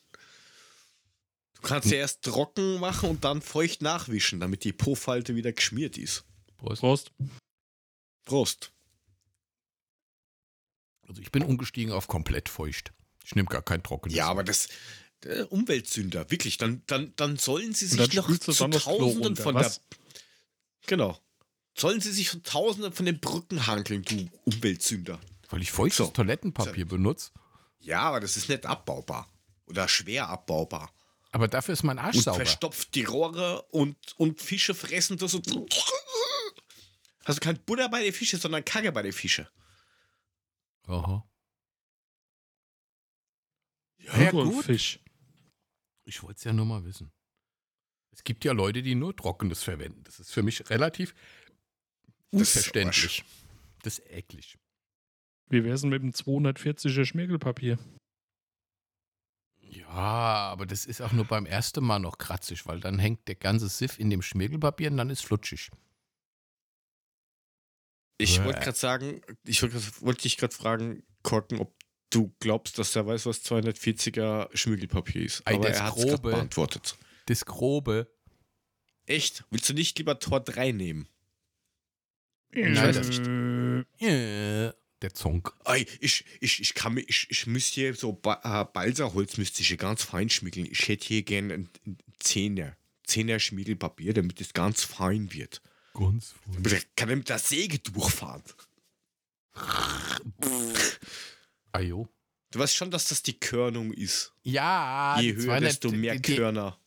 Du kannst ja erst trocken machen und dann feucht nachwischen, damit die Po-Falte wieder geschmiert ist. Prost. Prost. Prost. Also ich bin umgestiegen auf komplett feucht. Ich nehme gar kein trockenes. Ja, aber das. äh, Umweltsünder, wirklich. Dann, dann, dann sollen sie sich noch zu Tausenden von was? der. Genau. Sollen sie sich von Tausenden von den Brücken hankeln, du Umweltsünder. Weil ich feuchtes So. Toilettenpapier benutze. Ja, aber das ist nicht abbaubar. Oder schwer abbaubar. Aber dafür ist mein Arsch und sauber. verstopft die Rohre und, und Fische fressen das und. Hast du kein Butter bei den Fische, sondern Kacke bei den Fische. Aha. Ja, ein gut. Fisch. Ich wollte es ja nur mal wissen. Es gibt ja Leute, die nur Trockenes verwenden. Das ist für mich relativ Das ist unverständlich. Das ist eklig. Wie wär's denn mit dem 240er Schmirgelpapier? Ja, aber das ist auch nur beim ersten Mal noch kratzig, weil dann hängt der ganze Siff in dem Schmirgelpapier und dann ist flutschig. Ich wollte gerade sagen, ich wollte dich gerade fragen, Korken, ob du glaubst, dass er weiß, was 240er Schmirgelpapier ist. Aber das er hat es beantwortet. Das Grobe. Echt? Willst du nicht lieber Tor 3 nehmen? Nein, weiß das- nicht. Äh, der Zonk. Ich, ich, ich kann ich, ich müsste hier so ba äh, Balsaholz müsste ich hier ganz fein schmiegeln. Ich hätte hier gerne ein, ein Zehner. Zehner Schmiegelpapier, damit es ganz fein wird. Aber da kann er mit der Säge durchfahren. Ajo. Du weißt schon, dass das die Körnung ist. Ja, je höher, 200 desto mehr die- Körner.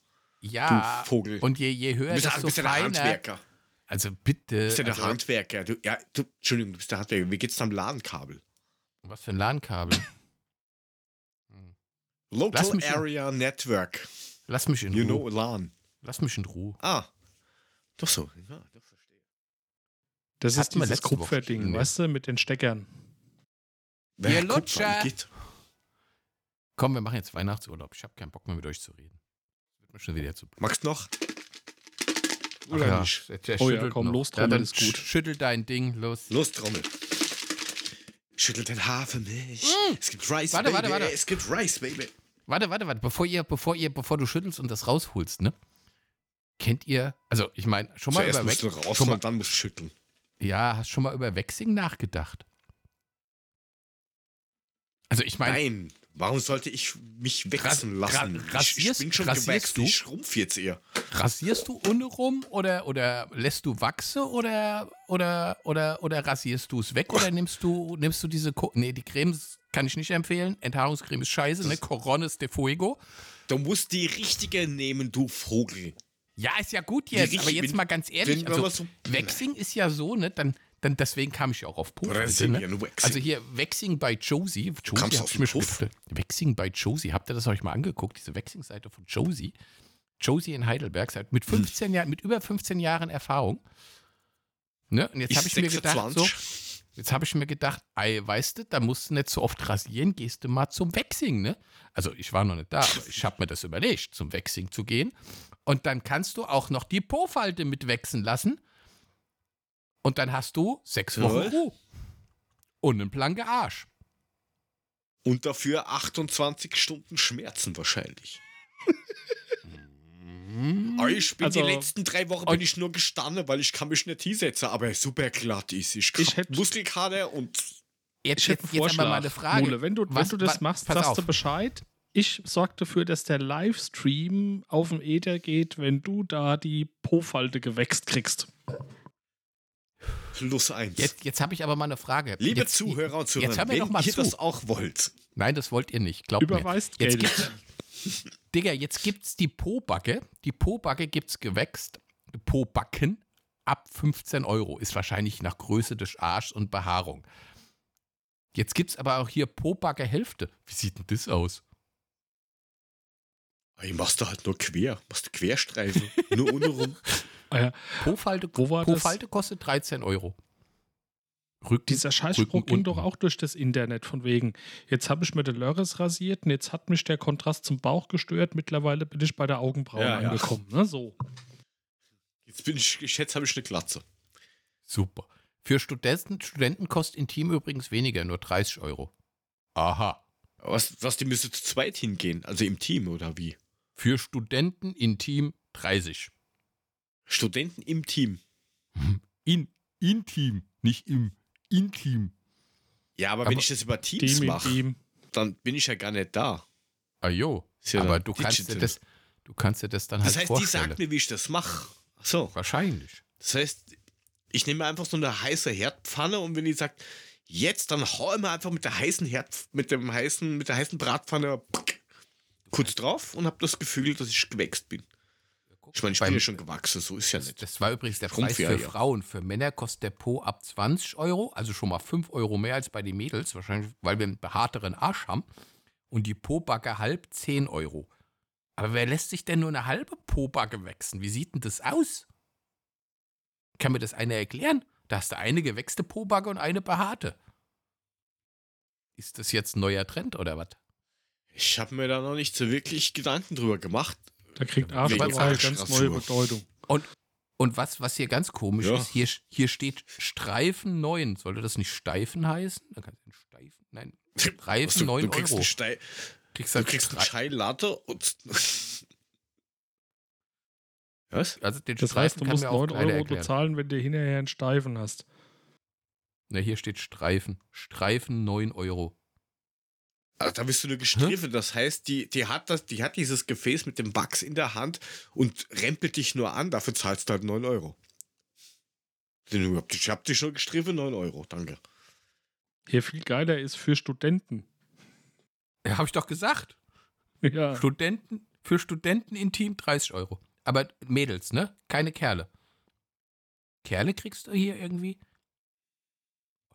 Ja, du Vogel. und je, je höher, du bist, desto bist feiner. Handwerker. Also bitte. Du bist ja der also, Handwerker. Du, ja, du, Entschuldigung, du bist der Handwerker. Wie geht's am LAN-Kabel? was für ein LAN-Kabel. Local mich in- Area Network. Lass mich in You Ruhe. know LAN. Lass mich in Ruhe. Ah. Doch so. Ja, doch. Das Hatten ist wir dieses Kupferding, schon, ne? weißt du, mit den Steckern. Kupfer, Lutscher. Komm, wir machen jetzt Weihnachtsurlaub. Ich habe keinen Bock mehr mit euch zu reden. Wird mir schon wieder zu blöd. Magst noch? Ach Oder ja, nicht? der, der Oh ja, schüttelt komm, noch. los, ja, Trommel dann ist gut. Schüttel dein Ding, los. Los, Trommel. Schüttelt den Hafermilch. Es gibt Rice, Mm. Warte, Baby. warte, warte. Es gibt Rice, Baby. Warte, warte, warte. Bevor ihr, bevor ihr, bevor du schüttelst und das rausholst, ne? Kennt ihr, also ich meine, schon mal Zuerst über musst du Wex- raus schon mal, und dann musst du schütteln. Ja, hast schon mal über Waxing nachgedacht? Also ich meine, Nein, warum sollte ich mich wechseln lassen? ra- ich, ich rasierst- bin schon rasierst du? ich schrumpf jetzt eher. rasierst du ohne rum oder, oder lässt du wachse oder, oder, oder, oder rasierst du es weg oder nimmst du, nimmst du diese, Ko nee, die Cremes kann ich nicht empfehlen. Enthaarungscreme ist scheiße, ne? Coronis de Fuego. Du musst die richtige nehmen, du Vogel. Ja, ist ja gut jetzt, richtig- aber jetzt mal ganz ehrlich, also so- Waxing ist ja so, ne, dann, dann deswegen kam ich ja auch auf Puff. Rasieren ne? Also hier Waxing bei Josie. Josie hab ich mir Puff. Waxing bei Josie. Habt ihr das euch mal angeguckt? Diese Waxing-Seite von Josie. Josie in Heidelberg, seit mit 15 Jahren, mit über 15 Jahren Erfahrung. Ne? Und jetzt habe ich mir gedacht, so, jetzt habe ich mir gedacht, ey, weißt du, da musst du nicht so oft rasieren, gehst du mal zum Waxing, ne? Also ich war noch nicht da, aber ich habe mir das überlegt, zum Waxing zu gehen. Und dann kannst du auch noch die Po-Falte mit wechseln lassen. Und dann hast du sechs Wochen. Ruhe. Und einen blanken Arsch. Und dafür 28 Stunden Schmerzen wahrscheinlich. Aber ich bin Also- die letzten drei Wochen bin ich nur gestanden, weil ich kann mich nicht hinsetzen, aber er super glatt ist. Ich, Ich hab hätt- Muskelkater und Jetzt, Ich hätte jetzt, jetzt aber Vorschlag. mal eine Frage. Mule, wenn du, Was- wenn du das wa- machst, sagst auf. du Bescheid. Ich sorge dafür, dass der Livestream auf dem Ether geht, wenn du da die Po-Falte gewächst kriegst. plus eins. Jetzt, jetzt habe ich aber mal eine Frage. Liebe jetzt, Zuhörer und jetzt Zuhörer, hör mir doch wenn mal ihr zu. das auch wollt, Nein, das wollt ihr nicht. Glaubt mir. Überweist Jetzt Geld. gibt's, Digga, jetzt gibt's die Po-Backe. Die Po-Backe gibt's gewächst. Po-Backen ab 15 Euro. Ist wahrscheinlich nach Größe des Arschs und Behaarung. Jetzt gibt's aber auch hier Po-Backe Hälfte. Wie sieht denn das aus? Ey, machst du halt nur quer, machst du Querstreifen, nur ohne rum. Ah ja, Po-Falte Wo war das? Po-Falte kostet 13 Euro. Rücken, Dieser Scheißspruch ging doch auch durch das Internet von wegen, jetzt habe ich mir den Lörres rasiert und jetzt hat mich der Kontrast zum Bauch gestört. Mittlerweile bin ich bei der Augenbraue Ja, ja. angekommen. Ne? So. Jetzt bin ich, ich jetzt habe ich eine Glatze. Super. Für Studenten, Studenten kostet Intim übrigens weniger, nur 30 Euro. Aha. Was, was, die müsste zu zweit hingehen, also im Team oder wie? Für Studenten Intim 30. Studenten im Team. In, intim, nicht im Intim. Ja, aber, Aber wenn ich das über Teams Team in mache, Team. dann bin ich ja gar nicht da. Ajo. Ist ja Aber du kannst, dir das, du kannst dir das dann Das halt heißt, die vorstellen. sagt mir, wie ich das mache. So, Wahrscheinlich. das heißt, ich nehme einfach so eine heiße Herdpfanne und wenn die sagt, jetzt, dann hau ich mir einfach mit der heißen Herd, mit dem heißen, mit der heißen Bratpfanne kurz drauf und habe das Gefühl, dass ich gewächst bin. Ich meine, ich bin ja schon gewachsen, so ist ja Das, nicht. das war übrigens der Preis für. Frauen. Für Männer kostet der Po ab 20 Euro, also schon mal 5 Euro mehr als bei den Mädels, wahrscheinlich, weil wir einen behaarteren Arsch haben. und die Pobacke halb 10 Euro. Aber wer lässt sich denn nur eine halbe Pobacke wechseln? Wie sieht denn das aus? Kann mir das einer erklären? Da hast du eine gewächste Pobacke und eine behaarte. Ist das jetzt ein neuer Trend oder was? Ich habe mir da noch nicht so wirklich Gedanken drüber gemacht. Da kriegt eine ganz neue Bedeutung. Und was, was hier ganz komisch Ja. ist, hier, hier steht Streifen 9. Sollte das nicht Steifen heißen? Da kannst du Steifen, nein, Streifen Was, du, 9 du kriegst Euro. Stei Kriegst du halt kriegst einen Latte und. Was? also den Das heißt, du musst mir auch 9 keiner Euro erklären. bezahlen, wenn du hinterher einen Steifen hast. Ne, hier steht Streifen. Streifen 9 Euro. Also, da bist du nur gestriffen. Das heißt, die, die, hat das, die hat dieses Gefäß mit dem Wachs in der Hand und rempelt dich nur an. Dafür zahlst du halt 9 Euro. Ich hab dich schon gestriffen, 9 Euro. Danke. Hier viel geiler ist für Studenten. Ja, habe ich doch gesagt. Ja. Studenten, für Studenten intim 30 Euro. Aber Mädels, ne? Keine Kerle. Kerle kriegst du hier irgendwie.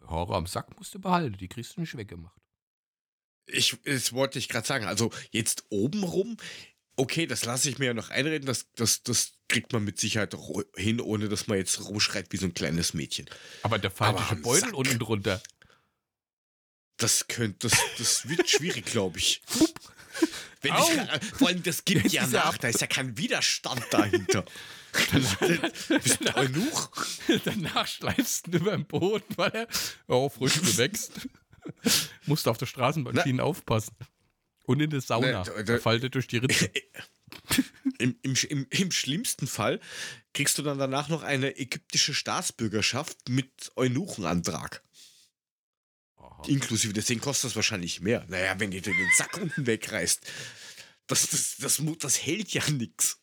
Horror am Sack musst du behalten, die kriegst du nicht weggemacht. Ich, das wollte ich gerade sagen. Also, jetzt obenrum, okay, das lasse ich mir ja noch einreden. Das, das, das kriegt man mit Sicherheit ro- hin, ohne dass man jetzt rumschreit wie so ein kleines Mädchen. Aber der falsche Beutel Sack. unten drunter. Das könnte, das, das wird schwierig, glaube ich. Wenn Au. ich vor allem, das gibt Jetzt ja nach, da ist ja kein Widerstand dahinter. Bist du eunuch? Danach schleifst du über den Boden, weil er oh, frisch gewächst. Musst du auf der Straßenbahnschiene aufpassen. Und in der Sauna. Ne, da- faltet durch die Ritze. Im, im, im, Im schlimmsten Fall kriegst du dann danach noch eine ägyptische Staatsbürgerschaft mit Eunuchenantrag. Aha. Inklusive, deswegen kostet das wahrscheinlich mehr. Naja, wenn ihr dir den Sack unten wegreißt. Das, das, das, das hält ja nix.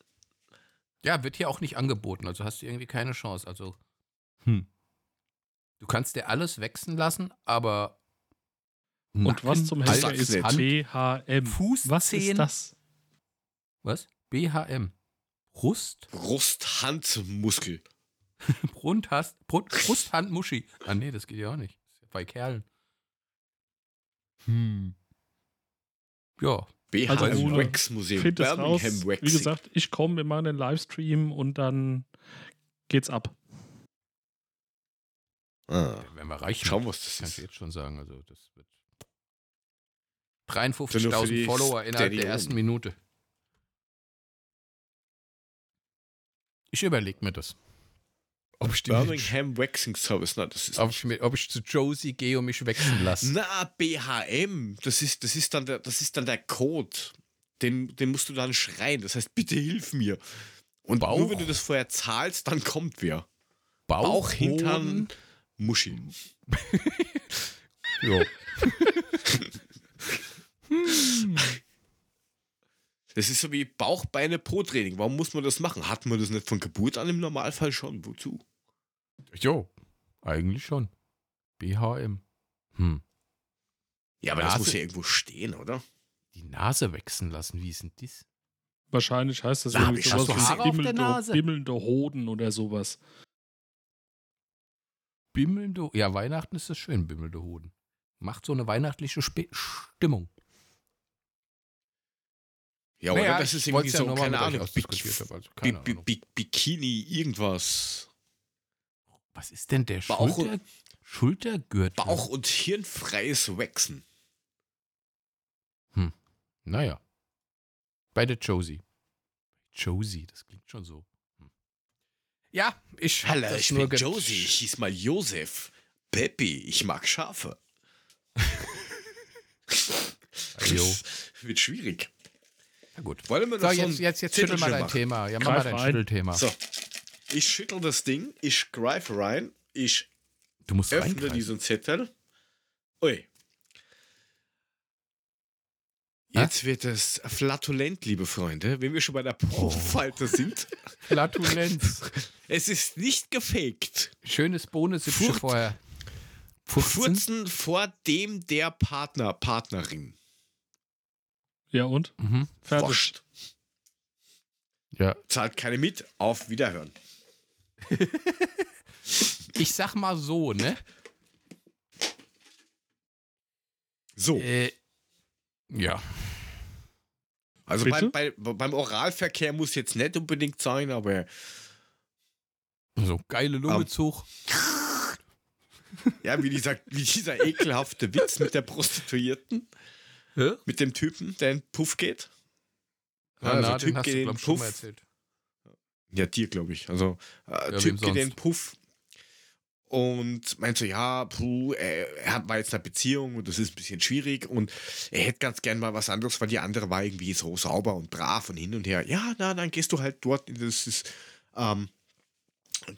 Ja, wird hier auch nicht angeboten, also hast du irgendwie keine Chance. Also, hm. Du kannst dir alles wechseln lassen, aber. Und was zum Henker ist ist BHM? Fuß, Was ist das? Was? BHM. Brust? Brusthandmuskel. Brust, hast, Brust, Brust, Hand, Muschi. Ah, nee, das geht ja auch nicht. Das ist ja bei Kerlen. Hm. Ja. BHM Also, Wax Museum. Find das raus. Birmingham Wie Waxing. gesagt, ich komme, wir machen einen Livestream und dann geht's ab. Ah, Wenn wir reichen. schauen, was das Kannst du ist. jetzt schon sagen. Also, das wird. Nur für 53.000 die Follower innerhalb der Steady ersten Ohren. Minute. Ich überlege mir das. Ob ich, Birmingham Waxing Service. Na, das ist ob, ich, ob ich zu Josie gehe und mich wechseln lasse. Na, BHM, das ist, das ist, dann, der, das ist dann der Code. Den, den musst du dann schreien. Das heißt, bitte hilf mir. Und Bauch. nur wenn du das vorher zahlst, dann kommt wer. Bauch, Bauch, Hintern. Muschi. Ja. Das ist so wie Bauchbeine pro Training. Warum muss man das machen? Hat man das nicht von Geburt an im Normalfall schon? Wozu? Jo, eigentlich schon. BHM. Hm. Ja, aber Nase- das muss ja irgendwo stehen, oder? Die Nase wechseln lassen, wie ist denn das? Wahrscheinlich heißt das Da hab irgendwie sowas wie Haare auf der bimmelnde, Nase. bimmelnde Hoden oder sowas. Bimmelnde. Ja, Weihnachten ist das schön, bimmelnde Hoden. Macht so eine weihnachtliche Spe Stimmung. Ja, Naja, oder? Das ist irgendwie ja so, mal keine Ahnung, also keine Ahnung. Bi Bikini, irgendwas. Was ist denn der Bauch- Schulter Schultergürtel? Bauch- und hirnfreies Waxen. Naja. Bei der Josie. Josie, das klingt schon so. Hm. Ja, ich Hallo, das ich nur bin Josie, ich hieß mal Josef. Peppi, ich mag Schafe. Das wird schwierig. Na gut. Wollen wir So, noch so jetzt, jetzt, jetzt schüttel mal dein machen? Thema. Ja, mach mal dein rein. Schüttelthema. So. Ich schüttel das Ding, ich greife rein, ich Du musst öffne reingreifen. diesen Zettel. Ui. Hä? Jetzt wird es flatulent, liebe Freunde, wenn wir schon bei der Profifalte sind. Flatulenz. Es ist nicht gefaked. Schönes Furz. vorher. Furzen? Furzen vor dem der Partner, Partnerin. Ja und? Mhm. Fertig. Wurscht. Ja. Zahlt keine mit. Auf Wiederhören. Ich sag mal so, ne? So. Äh, Ja. Also beim, bei, beim Oralverkehr muss jetzt nicht unbedingt sein, aber So geile Ähm. Lungezug. ja, wie dieser, wie dieser ekelhafte Witz mit der Prostituierten, Hä? mit dem Typen, der in den Puff geht. Ja, Also na, Typ den hast geht du, in Puff. erzählt. Ja, dir, glaube ich. Also, äh, wem Typ geht in? Puff und meint so, ja, puh, er, er hat- war jetzt in einer Beziehung und das ist ein bisschen schwierig und er hätte ganz gern mal was anderes, weil die andere war irgendwie so sauber und brav und hin und her. Ja, na, dann gehst du halt dort in das ist, ähm,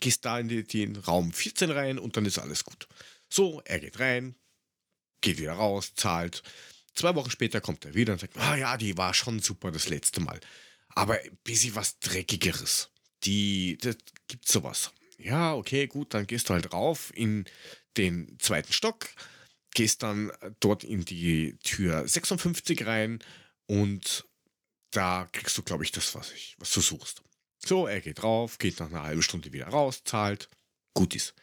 gehst da in die, den Raum 14 rein und dann ist alles gut. So, er geht rein, geht wieder raus, zahlt. Zwei Wochen später kommt er wieder und sagt, ah ja, die war schon super das letzte Mal. Aber ein bisschen was Dreckigeres. Die, das gibt sowas. Ja, okay, gut, dann gehst du halt rauf in den zweiten Stock, gehst dann dort in die Tür 56 rein und da kriegst du, glaube ich, das, was, ich, was du suchst. So, er geht rauf, geht nach einer halben Stunde wieder raus, zahlt, gut ist.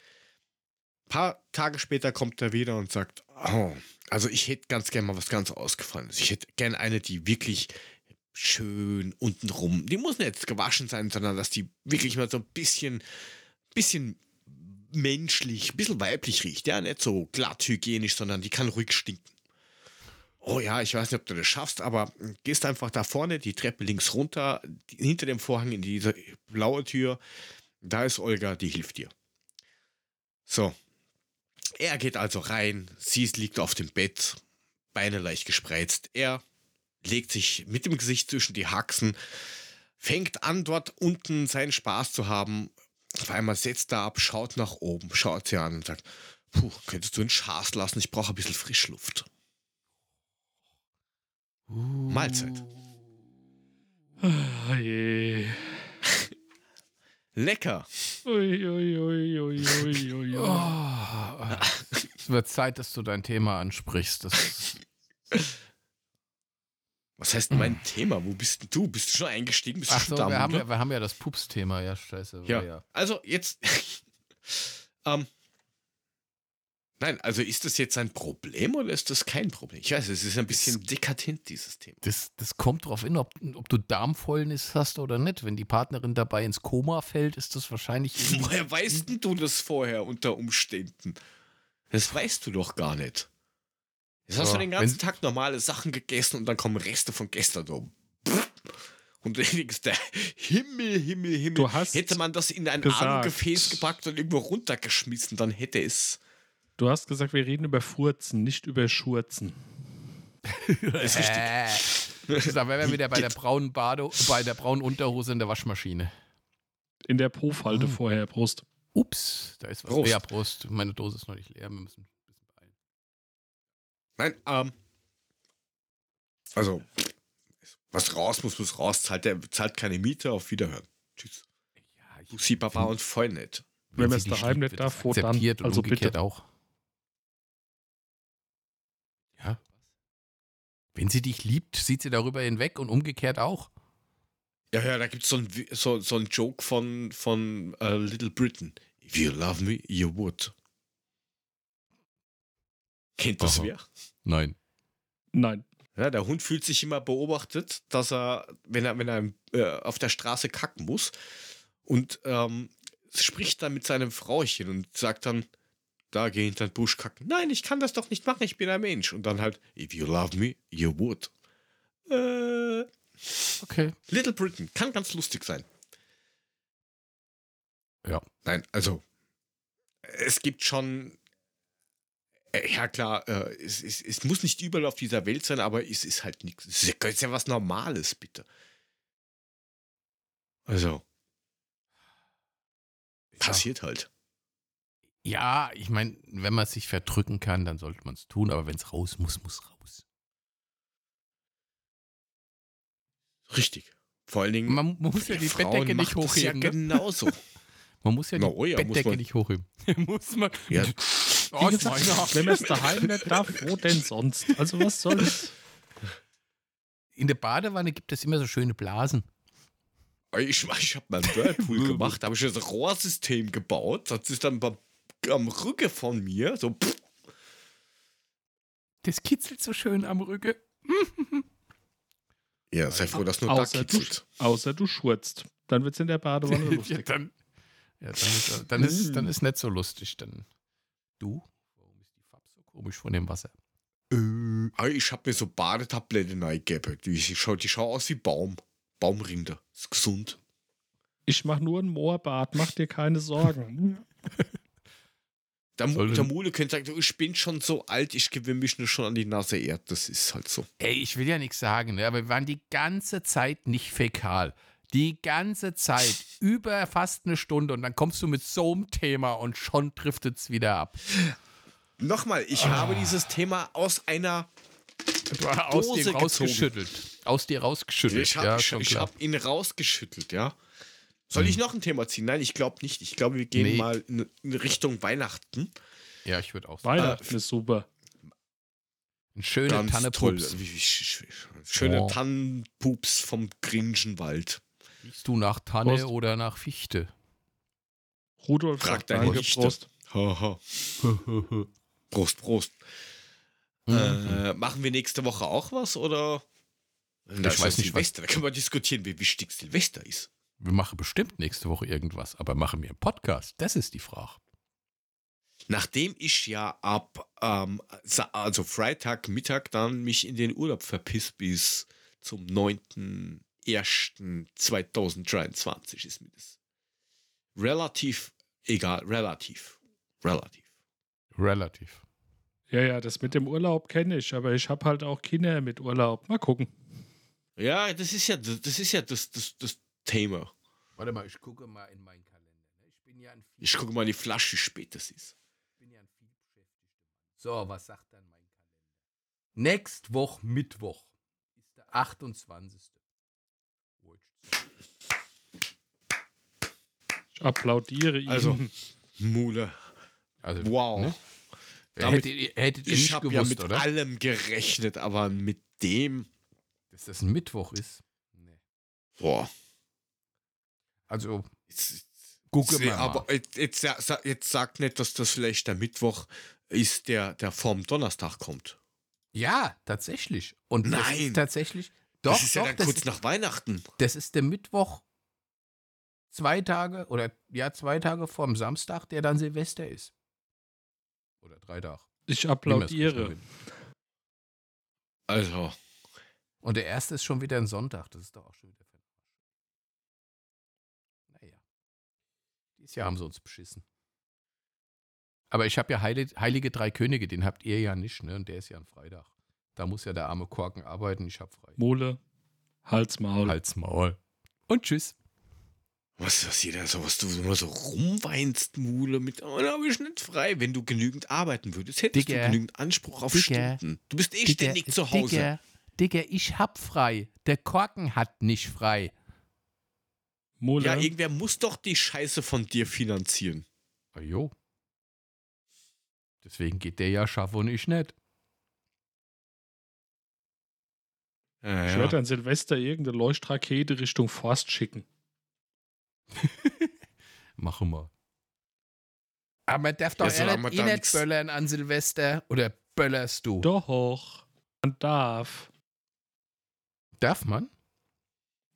Paar Tage später kommt er wieder und sagt, oh, also ich hätte ganz gern mal was ganz Ausgefallenes. Ich hätte gern eine, die wirklich schön untenrum, die muss nicht jetzt gewaschen sein, sondern dass die wirklich mal so ein bisschen, bisschen menschlich, ein bisschen weiblich riecht. Ja, nicht so glatt hygienisch, sondern die kann ruhig stinken. Oh ja, ich weiß nicht, ob du das schaffst, aber gehst einfach da vorne, die Treppe links runter, hinter dem Vorhang in diese blaue Tür. Da ist Olga, die hilft dir. So. Er geht also rein, sie liegt auf dem Bett, Beine leicht gespreizt. Er legt sich mit dem Gesicht zwischen die Haxen, fängt an, dort unten seinen Spaß zu haben. Auf einmal setzt er ab, schaut nach oben, schaut sie an und sagt, Puh, könntest du einen Schaß lassen? Ich brauche ein bisschen Frischluft. Mahlzeit. Ah, je. Lecker. Ui, ui, ui, ui, ui, ui, ui. Oh, es wird Zeit, dass du dein Thema ansprichst. Das, Was heißt denn mein Thema? Wo bist denn du? Bist du schon eingestiegen? Bist du ach schon so, da? wir haben, ja, wir haben ja das Pups-Thema. Ja, scheiße. Ja. ja. Also jetzt. ähm, nein, also ist das jetzt ein Problem oder ist das kein Problem? Ich weiß, es ist ein bisschen dekadent, dieses Thema. Das, das kommt drauf an, ob, ob du Darmfäulnis hast oder nicht. Wenn die Partnerin dabei ins Koma fällt, ist das wahrscheinlich. Woher weißt denn du das vorher unter Umständen? Das weißt du doch gar nicht. Jetzt hast Ja, du den ganzen Tag normale Sachen gegessen und dann kommen Reste von gestern um. Und du denkst, der Himmel, Himmel, Himmel. Du hast hätte man das in ein gesagt. Alugefäß gepackt und irgendwo runtergeschmissen, dann hätte es. Du hast gesagt, wir reden über Furzen, nicht über Schurzen. ist richtig. Äh, das ist aber wieder bei der braunen Bade, bei der braunen Unterhose in der Waschmaschine. In der Po-Falte Oh. vorher, Brust. Ups, da ist was. Prost. Ja, Prost. Meine Dose ist noch nicht leer. Wir müssen ein bisschen beeilen. Nein, ähm. Also, was raus muss, muss raus. Zahlt, der, zahlt keine Miete. Auf Wiederhören. Tschüss. Ja, ich, Lucy Papa und voll nett. Wenn man sie es daheim nicht darf, wo dann? akzeptiert und Also bitte. auch. Wenn sie dich liebt, sieht sie darüber hinweg und umgekehrt auch. Ja, ja, da gibt so es ein, so, so ein Joke von, von äh, Little Britain. If you love me, you would. Kennt das Aha. wer? Nein. Nein. Ja, der Hund fühlt sich immer beobachtet, dass er, wenn er, wenn er äh, auf der Straße kacken muss und ähm, spricht dann mit seinem Frauchen und sagt dann, da geh hinter den Busch kacken. Nein, ich kann das doch nicht machen, ich bin ein Mensch. Und dann halt, if you love me, you would. Äh, Okay. Little Britain kann ganz lustig sein. Ja. Nein, also es gibt schon. äh, Ja klar, äh, es, es, es muss nicht überall auf dieser Welt sein, aber es ist halt nichts. Es ist ja- ist ja was Normales, bitte. Also, passiert halt. Ja, ich meine, wenn man sich verdrücken kann, dann sollte man es tun, aber wenn es raus muss, muss raus. Richtig. Vor allen Dingen. Man muss ja die Frauen Bettdecke nicht macht das ja hochheben. ne? genauso. Man muss ja die oh ja, Bettdecke man. nicht hochheben. muss man. Ja. Oh, Wie gesagt, wenn man es daheim nicht darf, wo denn sonst? Also was soll's? In der Badewanne gibt es immer so schöne Blasen. Ich, ich habe mal einen Whirlpool gemacht, da habe ich das Rohrsystem gebaut. Das ist dann beim- am Rücken von mir so. pff, Das kitzelt so schön am Rücken. Ja, sei froh, dass nur da Außer du, kitzelt. außer du schurzt. Dann wird es in der Badewanne ja, lustig. dann, ja, dann, ist, dann, ist, dann ist nicht so lustig. Dann, du? Warum ist die Farbe so komisch von dem Wasser? Äh, aber ich hab mir so Badetabletten reingegeben. Die, die, schau, die schauen aus wie Baum. Baumrinder. Ist gesund. Ich mache nur ein Moorbad, mach dir keine Sorgen. Der, Mu- der Mule könnte sagen, ich bin schon so alt, ich gewöhne mich nur schon an die Nase Erd. Das ist halt so. Ey, ich will ja nichts sagen, ne, aber wir waren die ganze Zeit nicht fäkal. Die ganze Zeit, über fast eine Stunde und dann kommst du mit so einem Thema und schon driftet es wieder ab. Nochmal, ich habe dieses Thema aus einer. Aus dir rausgeschüttelt. Aus dir rausgeschüttelt. Ich habe ja, hab ihn rausgeschüttelt, ja. Soll ich noch ein Thema ziehen? Nein, ich glaube nicht. Ich glaube, wir gehen Nee. mal in, in Richtung Weihnachten. ja, ich würde auch sagen. Weihnachten ist super. Ein schöner. Tannepups. Sch- schöne Oh. Tannenpups vom Gringenwald. Riechst du nach Tanne Prost. oder nach Fichte? Rudolf Frag sagt deine. Prost. Haha. Prost, Prost. Mhm. Äh, machen wir nächste Woche auch was oder? Ich weiß nicht, was- Silvester. Da können wir diskutieren, wie wichtig Silvester ist. Wir machen bestimmt nächste Woche irgendwas, aber machen wir einen Podcast? Das ist die Frage. Nachdem ich ja ab, ähm, also Freitag Mittag dann mich in den Urlaub verpiss bis zum 9.01.2023 ist mir das relativ egal, relativ, relativ. Relativ. Ja, ja, das mit dem Urlaub kenne ich, aber ich habe halt auch Kinder mit Urlaub. Mal gucken. Ja, das ist ja, das das ist ja das, das, das Thema. Warte mal, ich gucke mal in meinen Kalender. ne? Ich bin ja ein viel, Ich gucke mal in die Flasche, wie spät das ist. ich bin ja ein viel beschäftigter Mann. So, was sagt dann mein Kalender? Nächst Woche Mittwoch ist der 28. Oh, jetzt- Ich applaudiere Ihnen. Also, Mule. Also, Wow. Ne? Damit- hättet, ihr, hättet ihr Ich nicht habe ja mit oder? allem gerechnet, aber mit dem, Dass das ein Mittwoch ist? Nee. boah. Also, Jetzt, gucke mal. aber jetzt, jetzt, jetzt sagt nicht, dass das vielleicht der Mittwoch ist, der, der vorm Donnerstag kommt. Ja, tatsächlich. Und das Nein. ist tatsächlich. Doch, das ist doch, ja dann das, kurz ist, nach Weihnachten. das ist der Mittwoch zwei Tage oder ja, zwei Tage vorm Samstag, der dann Silvester ist. Oder drei Tage. ich applaudiere. Also, Und der erste ist schon wieder ein Sonntag. Das ist doch auch schon wieder für den Arsch. Naja. Dieses Jahr haben sie uns beschissen. Aber ich habe ja Heile, Heilige Drei Könige, den habt ihr ja nicht, ne? Und der ist ja ein Freitag. Da muss ja der arme Korken arbeiten, ich habe frei. Mole, Hals, Maul. Halt's Maul. Und tschüss. was ist jeder so, was du immer so rumweinst, Mule, mit, oh, da habe ich nicht frei. Wenn du genügend arbeiten würdest, hättest Digga. du genügend Anspruch auf Digga. Stunden. Du bist eh ständig zu Hause. Digga, Digga, ich hab frei. Der Korken hat nicht frei. Mole, Ja, irgendwer muss doch die Scheiße von dir finanzieren. Ah, jo. Deswegen geht der ja schaffen und ich nicht. Ja, ich werde an Silvester irgendeine Leuchtrakete Richtung Forst schicken. Machen wir. Aber man darf doch Ja, nicht, eh da nicht böllern an Silvester. Oder böllerst du? Doch, man darf. Darf man?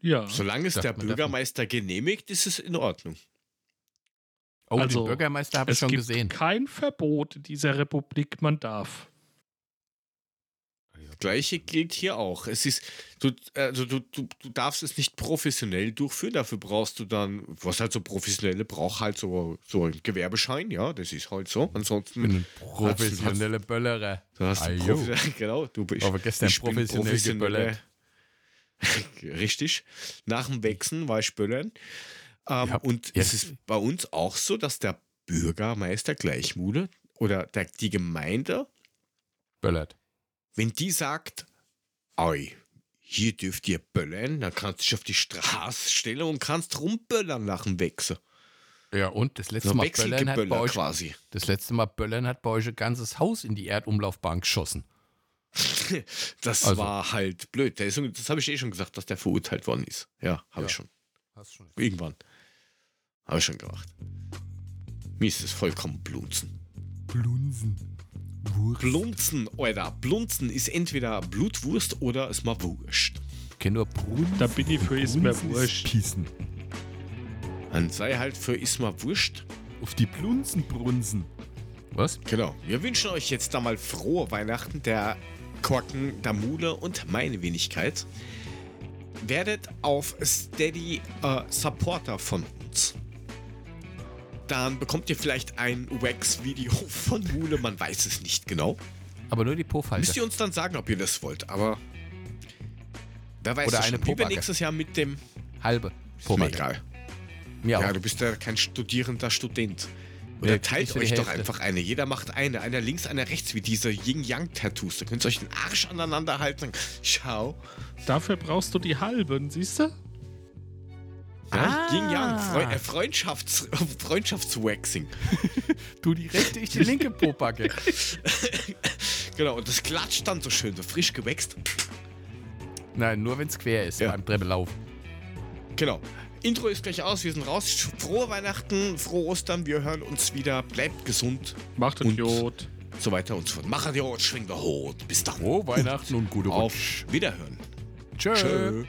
Ja. Solange es der. Bürgermeister genehmigt, ist es in Ordnung. Oh, Also, den Bürgermeister habe ich es schon gibt gesehen. kein Verbot in dieser Republik, man darf. Das Gleiche gilt hier auch. Es ist, du, also du, du, du darfst es nicht professionell durchführen, dafür brauchst du dann, was halt so professionelle braucht halt so, so ein Gewerbeschein, ja, das ist halt so. Ansonsten, ein professioneller Böllerer. du hast Ah, professionell, genau, du bist Aber gestern ich professionell professionelle- Richtig. Nach dem Wechseln war ich Böllern. Ähm, Ja, und ja. es ist bei uns auch so, dass der Bürgermeister Gleichmule oder der, die Gemeinde Böllert. wenn die sagt, oi, hier dürft ihr böllern, dann kannst du dich auf die Straße stellen und kannst rumböllern nach dem Wechsel. Ja, und das letzte So Mal Böllern hat bei euch, quasi. das letzte Mal Böllern hat bei euch ein ganzes Haus in die Erdumlaufbahn geschossen. Das Also- war halt blöd. Der ist, das habe ich eh schon gesagt, dass der verurteilt worden ist. Ja, habe Ja. ich schon. Hast schon. Irgendwann. Habe ich schon gemacht. Mir ist es vollkommen blunzen. Blunsen. Wurst. Blunzen, oder Blunzen ist entweder Blutwurst oder ist mal Wurst. Ich kenne nur Brunzen. Da bin ich für Brunzen wurscht. Pissen. Dann sei halt für ist mal Wurst. Auf die Blunzen brunzen. Was? Genau. Wir wünschen euch jetzt da mal frohe Weihnachten, der Korken, der Mule und meine Wenigkeit. Werdet auf Steady äh, Supporter von uns. Dann bekommt ihr vielleicht ein Wax-Video von Mule, man weiß es nicht genau. Aber nur die Pofalte. Müsst ihr uns dann sagen, ob ihr das wollt, aber wer weiß Oder eine schon, wie wir nächstes Jahr mit dem... Halbe. Ist mir egal. Mir Ja, auch. du bist ja kein studierender Student. Oder teilt euch doch einfach eine. Jeder macht eine. Einer links, einer rechts, wie diese Yin-Yang-Tattoos. Da könnt ihr euch den Arsch aneinander halten. Schau. Dafür brauchst du die halben, siehst du? Ja, Ah. Yin-Yang. Freu äh, Freundschafts Freundschaftswaxing. Du die rechte, ich die linke Popacke. Genau, und das klatscht dann so schön, so frisch gewächst. Nein, nur wenn es quer ist Ja. beim Treppelauf. Genau. Intro ist gleich aus, wir sind raus. Frohe Weihnachten, frohe Ostern, wir hören uns wieder. Bleibt gesund, Macht Und- Idiot. so weiter und so fort. Macht ihr schwingt der Hut. Bis dann. Frohe Weihnachten und gute Auf Rutsch. Wiederhören. Tschö. Tschö.